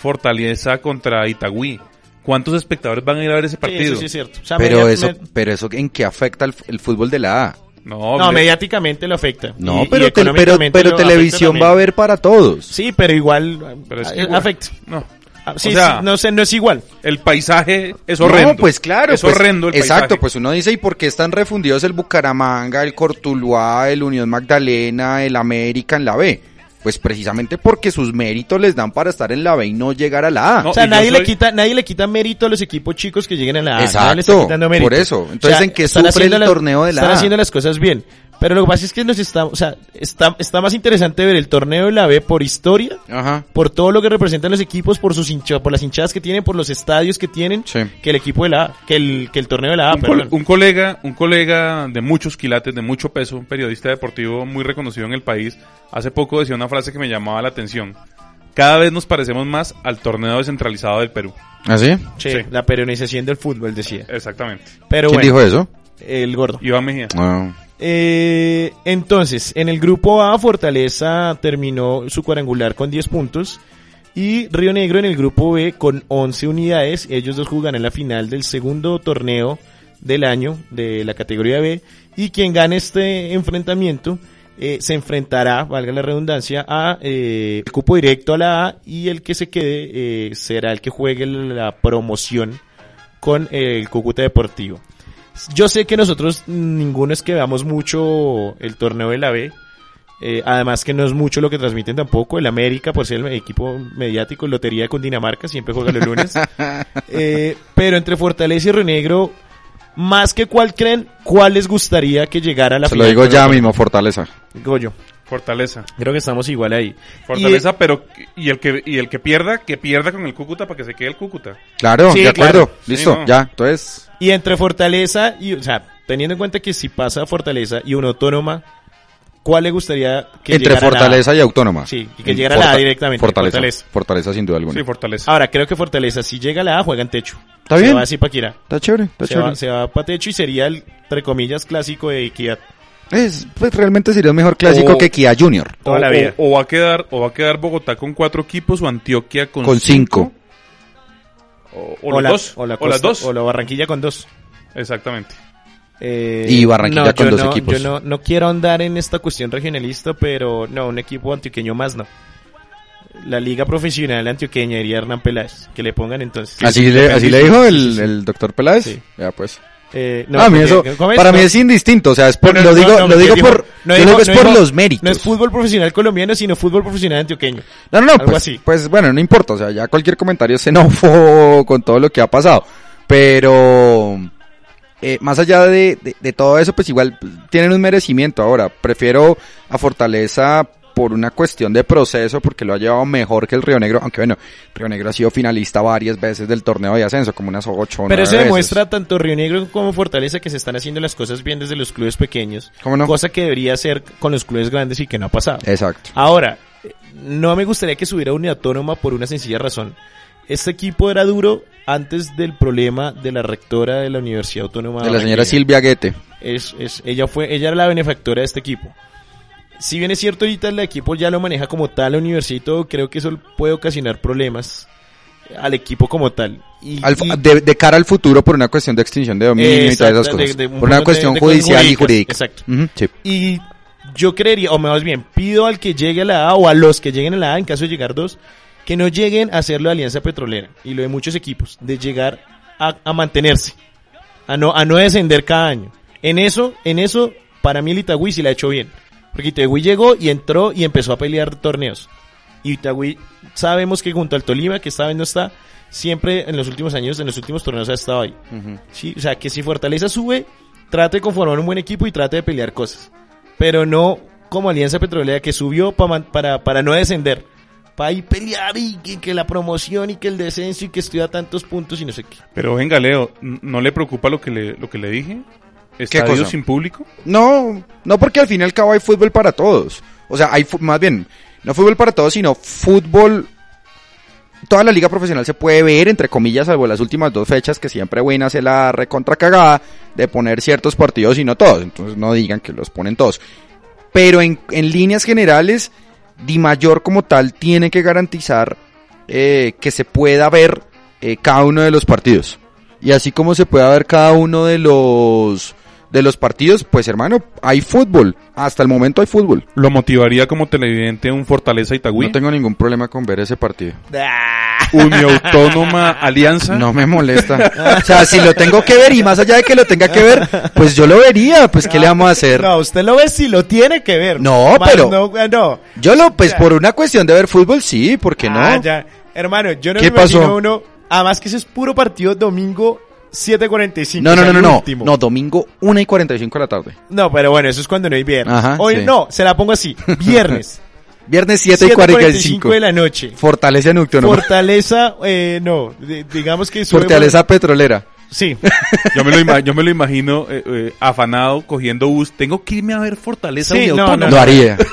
Fortaleza contra Itagüí. ¿Cuántos espectadores van a ir a ver ese Sí, partido? eso sí es cierto. O sea, Pero media- eso, me- pero eso en qué afecta el, el fútbol de la A. No, no, mediáticamente lo afecta. No, Y- y pero, pero, pero televisión va a haber para todos. Sí, pero igual pero es que eh, igual- afecta. No. Ah, sí, o sea, sí, no sé, no es igual. el paisaje es horrendo. No, pues claro. Es pues, horrendo el Exacto, paisaje. pues uno dice, ¿y por qué están refundidos el Bucaramanga, el Cortuluá, el Unión Magdalena, el América en la B? Pues precisamente porque sus méritos les dan para estar en la B y no llegar a la A. No, o sea, nadie le quita, nadie le quita mérito a los equipos chicos que lleguen a la A. Exacto, Nadie le está quitando mérito. por eso. Entonces, ¿en qué están sufre el torneo de la Están A? haciendo las cosas bien. Pero lo que pasa es que nos está, o sea, está, está más interesante ver el torneo de la B por historia, Ajá. por todo lo que representan los equipos, por sus hinchas, por las hinchadas que tienen, por los estadios que tienen, Sí. que el equipo de la A, que el, que el torneo de la A, un, col- un colega, un colega de muchos quilates, de mucho peso, un periodista deportivo muy reconocido en el país, hace poco decía una frase que me llamaba la atención. Cada vez nos parecemos más al torneo descentralizado del Perú. ¿Ah, sí? Sí, sí. la peonización del fútbol, decía. Exactamente. Pero ¿Quién bueno, dijo eso? el gordo. Iván Mejía. Ah. Eh, entonces, en el grupo A, Fortaleza terminó su cuadrangular con 10 puntos. Y Río Negro en el grupo B con 11 unidades. Ellos dos jugan en la final del segundo torneo del año de la categoría B. Y quien gane este enfrentamiento eh, se enfrentará, valga la redundancia, a eh, el cupo directo a la A. Y el que se quede eh, será el que juegue la promoción con el Cúcuta Deportivo. Yo sé que nosotros ninguno es que veamos mucho el torneo de la B. Eh, además que no es mucho lo que transmiten tampoco. El América, por ser el equipo mediático, Lotería con Dinamarca, siempre juega los lunes. Eh, pero entre Fortaleza y Río Negro, más que cuál creen, cuál les gustaría que llegara a la Se lo final digo con ya el- mismo, Fortaleza. Digo yo. Fortaleza. Creo que estamos igual ahí. Fortaleza, pero y el que y el que pierda, que pierda con el Cúcuta para que se quede el Cúcuta. Claro, Sí, de acuerdo. claro. Listo, Sí, no. ya. Entonces, Y entre Fortaleza y, o sea, teniendo en cuenta que si pasa Fortaleza y una autónoma, ¿cuál le gustaría que entre llegara a la A? Fortaleza y Autónoma. Sí, y que llegara a la A directamente, Fortaleza, Fortaleza. Fortaleza. sin duda alguna. Sí, Fortaleza. Ahora, creo que Fortaleza, si llega a la A, juega en techo. Está se bien. va así para Kira. Está chévere, está Se chévere. va, se va para techo y sería el, entre comillas, clásico de Equidad. Es, pues realmente sería un mejor clásico O- que Kia Junior. toda o, la vida. o- o va a quedar o va a quedar Bogotá con cuatro equipos o Antioquia con, Con cinco. O, o los la, dos. o la o las dos. O la Barranquilla con dos. Exactamente. Eh, Y Barranquilla no, con dos no- equipos. Yo no, no quiero andar en esta cuestión regionalista, pero no, un equipo antioqueño más no. La liga profesional antioqueña diría Hernán Peláez, que le pongan entonces. así, le, así le dijo el, Sí, sí, sí. el doctor Peláez. Sí. Ya pues. Eh, no, a mí eso, para mí es indistinto, o sea, es por, no, no, lo digo, lo digo por, dijo- digo es por los méritos. No es fútbol profesional colombiano, sino fútbol profesional antioqueño. No, no, no, Algo pues, así. pues bueno, no importa, o sea, ya cualquier comentario es xenófobo con todo lo que ha pasado, pero eh, más allá de, de, de todo eso, pues igual tienen un merecimiento ahora, prefiero a Fortaleza por una cuestión de proceso, porque lo ha llevado mejor que el Río Negro, aunque bueno, Río Negro ha sido finalista varias veces del torneo de ascenso, como unas ocho o Pero eso veces. demuestra tanto Río Negro como Fortaleza que se están haciendo las cosas bien desde los clubes pequeños. ¿Cómo no? Cosa que debería ser con los clubes grandes y que no ha pasado. Exacto. Ahora, no me gustaría que subiera una autónoma por una sencilla razón. Este equipo era duro antes del problema de la rectora de la Universidad Autónoma De la señora. Silvia Guete. Es, es, ella fue, ella era la benefactora de este equipo. Si bien es cierto ahorita el equipo ya lo maneja como tal la universidad y todo, creo que eso puede ocasionar problemas al equipo como tal. Y, Al- y- de, de cara al futuro por una cuestión de extinción de dominio y todas esas Exacto, de- cosas. de un por una cuestión cosas judicial y jurídica. exacto. Ujú, sí. Y yo creería, o más bien, pido al que llegue a la A o a los que lleguen a la A, en caso de llegar dos, que no lleguen a hacer de Alianza Petrolera y lo de muchos equipos, de llegar a, a mantenerse, a no, a no descender cada año. En eso, en eso, para mí el Itagüí sí la ha hecho bien. Porque Itagüí llegó y entró y empezó a pelear torneos. Y Itagüí, sabemos que junto al Tolima, que esta vez no está, siempre en los últimos años, en los últimos torneos ha estado ahí. Sí, o sea, que si Fortaleza sube, trate de conformar un buen equipo y trate de pelear cosas. Pero no como Alianza Petrolera que subió pa para, para no descender. Para ir pelear y que, que la promoción y que el descenso y que estudia tantos puntos y no sé qué. Pero venga, Leo, ¿n- ¿no le preocupa lo que le, lo que le dije? ¿Estadios cosa? sin público? No, no porque al fin y al cabo hay fútbol para todos. O sea, hay más bien, no fútbol para todos, sino fútbol. Toda la liga profesional se puede ver, entre comillas, salvo las últimas dos fechas, que siempre Wayne hace la recontra cagada de poner ciertos partidos y no todos. Entonces no digan que los ponen todos. Pero en, en líneas generales, Di Mayor como tal tiene que garantizar eh, que se pueda ver eh, cada uno de los partidos. Y así como se pueda ver cada uno de los de los partidos, pues hermano, hay fútbol. Hasta el momento hay fútbol. ¿Lo motivaría como televidente un Fortaleza Itagüí? No tengo ningún problema con ver ese partido. Uniautónoma Alianza. No me molesta. O sea, si lo tengo que ver y más allá de que lo tenga que ver, pues yo lo vería. Pues, ¿qué le vamos a hacer? No, usted lo ve si lo tiene que ver. No, Más pero- No, eh, no. Yo lo, pues por una cuestión de ver fútbol, sí, ¿por qué no? Ah, ya. Hermano, yo no ¿Qué me imagino pasó? uno. Además que ese es puro partido domingo 7.45. No, o no, sea, no, no, no. No, domingo 1 y 45 de la tarde. No, pero bueno, eso es cuando no hay viernes. Ajá, Hoy sí. no, se la pongo así. Viernes. Viernes 7 y 7.45 45. de la noche. Fortaleza Nocturno. Fortaleza, eh, no, de- digamos que Fortaleza Petrolera. Sí. Yo me lo, ima- yo me lo imagino eh, eh, afanado, cogiendo bus. Tengo que irme a ver Fortaleza Sí, no, Uniautónoma. Lo haría.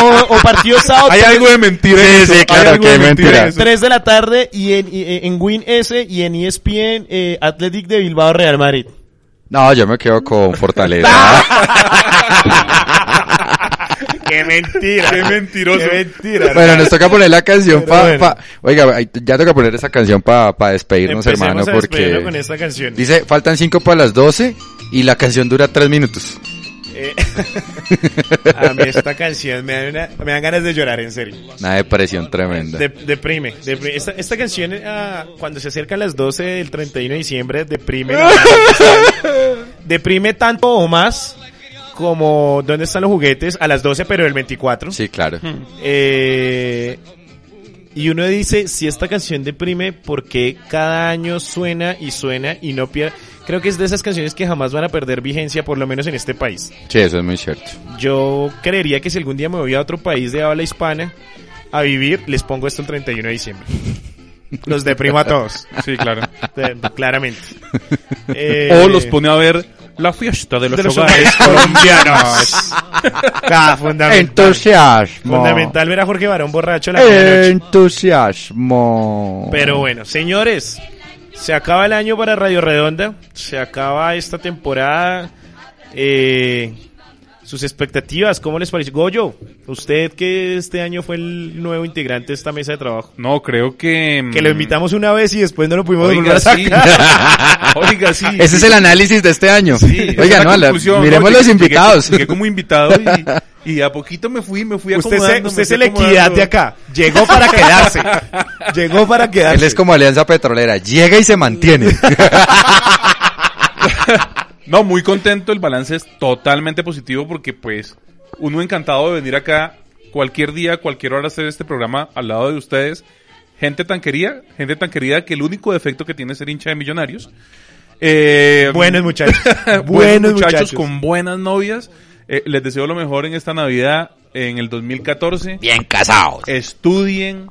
O, o, o partido sábado. Hay algo de mentira en Sí, eso. sí, claro que de hay mentira. en eso. 3 de la tarde y en, y- en Win S y en ESPN eh, Athletic de Bilbao Real Madrid. No, yo me quedo con Fortaleza. Qué mentira. Qué mentiroso. Qué mentira. bueno, nos toca poner la canción Pero pa, bueno. pa- Oiga, ya toca poner esa canción para pa despedirnos, Empecemos hermano, a porque... con esta canción. Dice, faltan 5 para las 12 y la canción dura 3 minutos. Eh, a mí esta canción me una- me dan ganas de llorar, en serio. Una depresión tremenda. De- deprime. depri- Esta, esta canción, ah, cuando se acercan las 12 del 31 de diciembre, deprime. deprime tanto o más como ¿Dónde están los juguetes? A las 12, pero el 24. Sí, claro. Eh, y uno dice, si esta canción deprime, ¿por qué cada año suena y suena y no pierde? Creo que es de esas canciones que jamás van a perder vigencia, por lo menos en este país. Sí, eso es muy cierto. Yo creería que si algún día me voy a otro país de habla hispana a vivir, les pongo esto el 31 de diciembre. Los deprimo a todos, Sí, claro. claramente. Eh, O los pone a ver la fiesta de los, de los hogares hogares colombianos. Ah, fundamental. Entusiasmo. Fundamental ver a Jorge Barón borracho la. Entusiasmo. Pero bueno, señores, se acaba el año para Radio Redonda, se acaba esta temporada. Eh, sus expectativas, ¿cómo les pareció? Goyo, usted que este año fue el nuevo integrante de esta mesa de trabajo. No, creo que... Que lo invitamos una vez y después no lo pudimos volver Oiga, a sí. Oiga, sí. Ese es el análisis de este año. Sí, Oiga, no, la- miremos ¿no? los Llegué- invitados. Llegué, llegué como invitado y, y a poquito me fui, me fui Usted, se, acomodando. usted me es fui la equidad de acá. Llegó para quedarse. Llegó para quedarse. Él es como Alianza Petrolera. Llega y se mantiene. No, muy contento, el balance es totalmente positivo porque pues uno encantado de venir acá cualquier día, cualquier hora a hacer este programa al lado de ustedes. Gente tan querida, gente tan querida que el único defecto que tiene es ser hincha de millonarios. Eh, Buenos muchachos. buenos Buenos muchachos, muchachos. con buenas novias. Eh, les deseo lo mejor en esta Navidad, en el 2014. Bien casados. Estudien,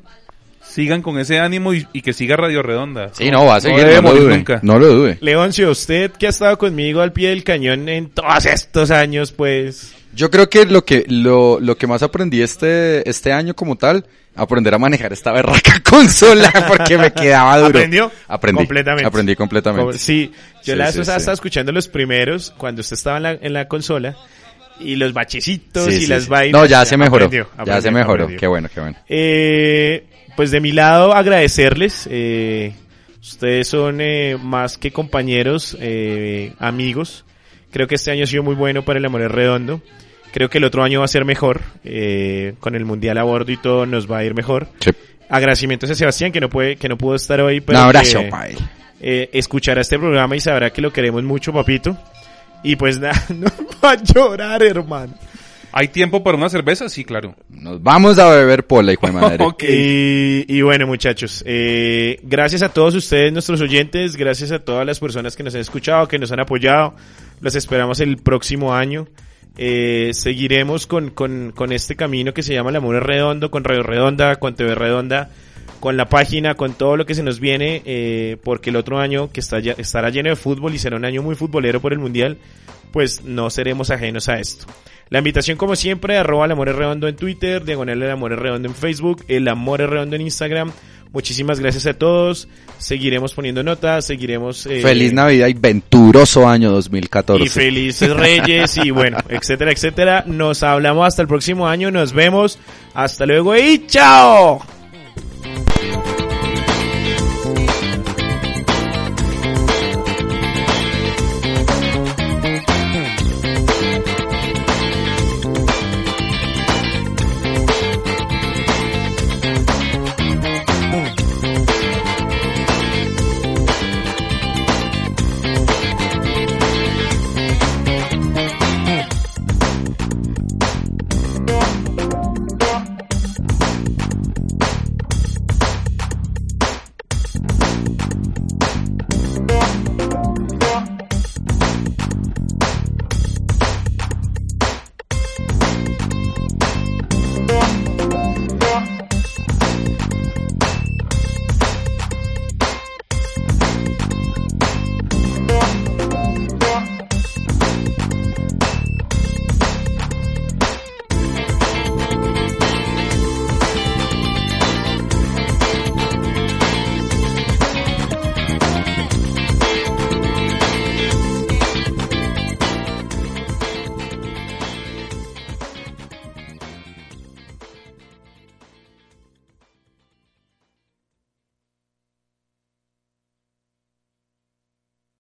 sigan con ese ánimo y, y que siga Radio Redonda. Sí, no, va a seguir. debe No, lo dude. nunca. No lo dude. Leoncio, usted que ha estado conmigo al pie del cañón en todos estos años, pues... Yo creo que lo que lo, lo que más aprendí este este año como tal, aprender a manejar esta berraca consola porque me quedaba duro. ¿Aprendió? Aprendí. Completamente. Aprendí completamente. Como- Sí, yo Sí, la sí, sí. estaba escuchando los primeros cuando usted estaba en la, en la consola y los bachecitos Sí, y sí, las sí. vainas. No, ya se mejoró. aprendió, ya se mejoró. aprendió. Qué bueno, qué bueno. Eh, pues de mi lado agradecerles. eh, ustedes son eh, más que compañeros, eh, amigos. Creo que este año ha sido muy bueno para el Amor es Redondo. Creo que el otro año va a ser mejor. eh, con el Mundial a bordo y todo nos va a ir mejor. Sí. Agradecimientos a Sebastián que no puede, que no pudo estar hoy, pero Un abrazo, que, pai. eh, escuchará este programa y sabrá que lo queremos mucho, papito. Y pues nada, no va a llorar, hermano. ¿Hay tiempo para una cerveza? Sí, claro. Nos vamos a beber pola, hijo de madre. Ok. Y, y bueno, muchachos, eh, gracias a todos ustedes, nuestros oyentes, gracias a todas las personas que nos han escuchado, que nos han apoyado. Los esperamos el próximo año. Eh, seguiremos con, con, con este camino que se llama El Amor es Redondo, con Radio Redonda, con TV Redonda, con la página, con todo lo que se nos viene, eh, porque el otro año que está ya- estará lleno de fútbol y será un año muy futbolero por el Mundial, pues no seremos ajenos a esto. La invitación, como siempre, arroba el amor es redondo en Twitter, diagonal el amor es redondo en Facebook, el amor es redondo en Instagram. Muchísimas gracias a todos. Seguiremos poniendo notas, seguiremos... eh, Feliz Navidad y venturoso año 2014. y felices reyes y bueno, etcétera, etcétera. Nos hablamos hasta el próximo año, nos vemos. Hasta luego y chao.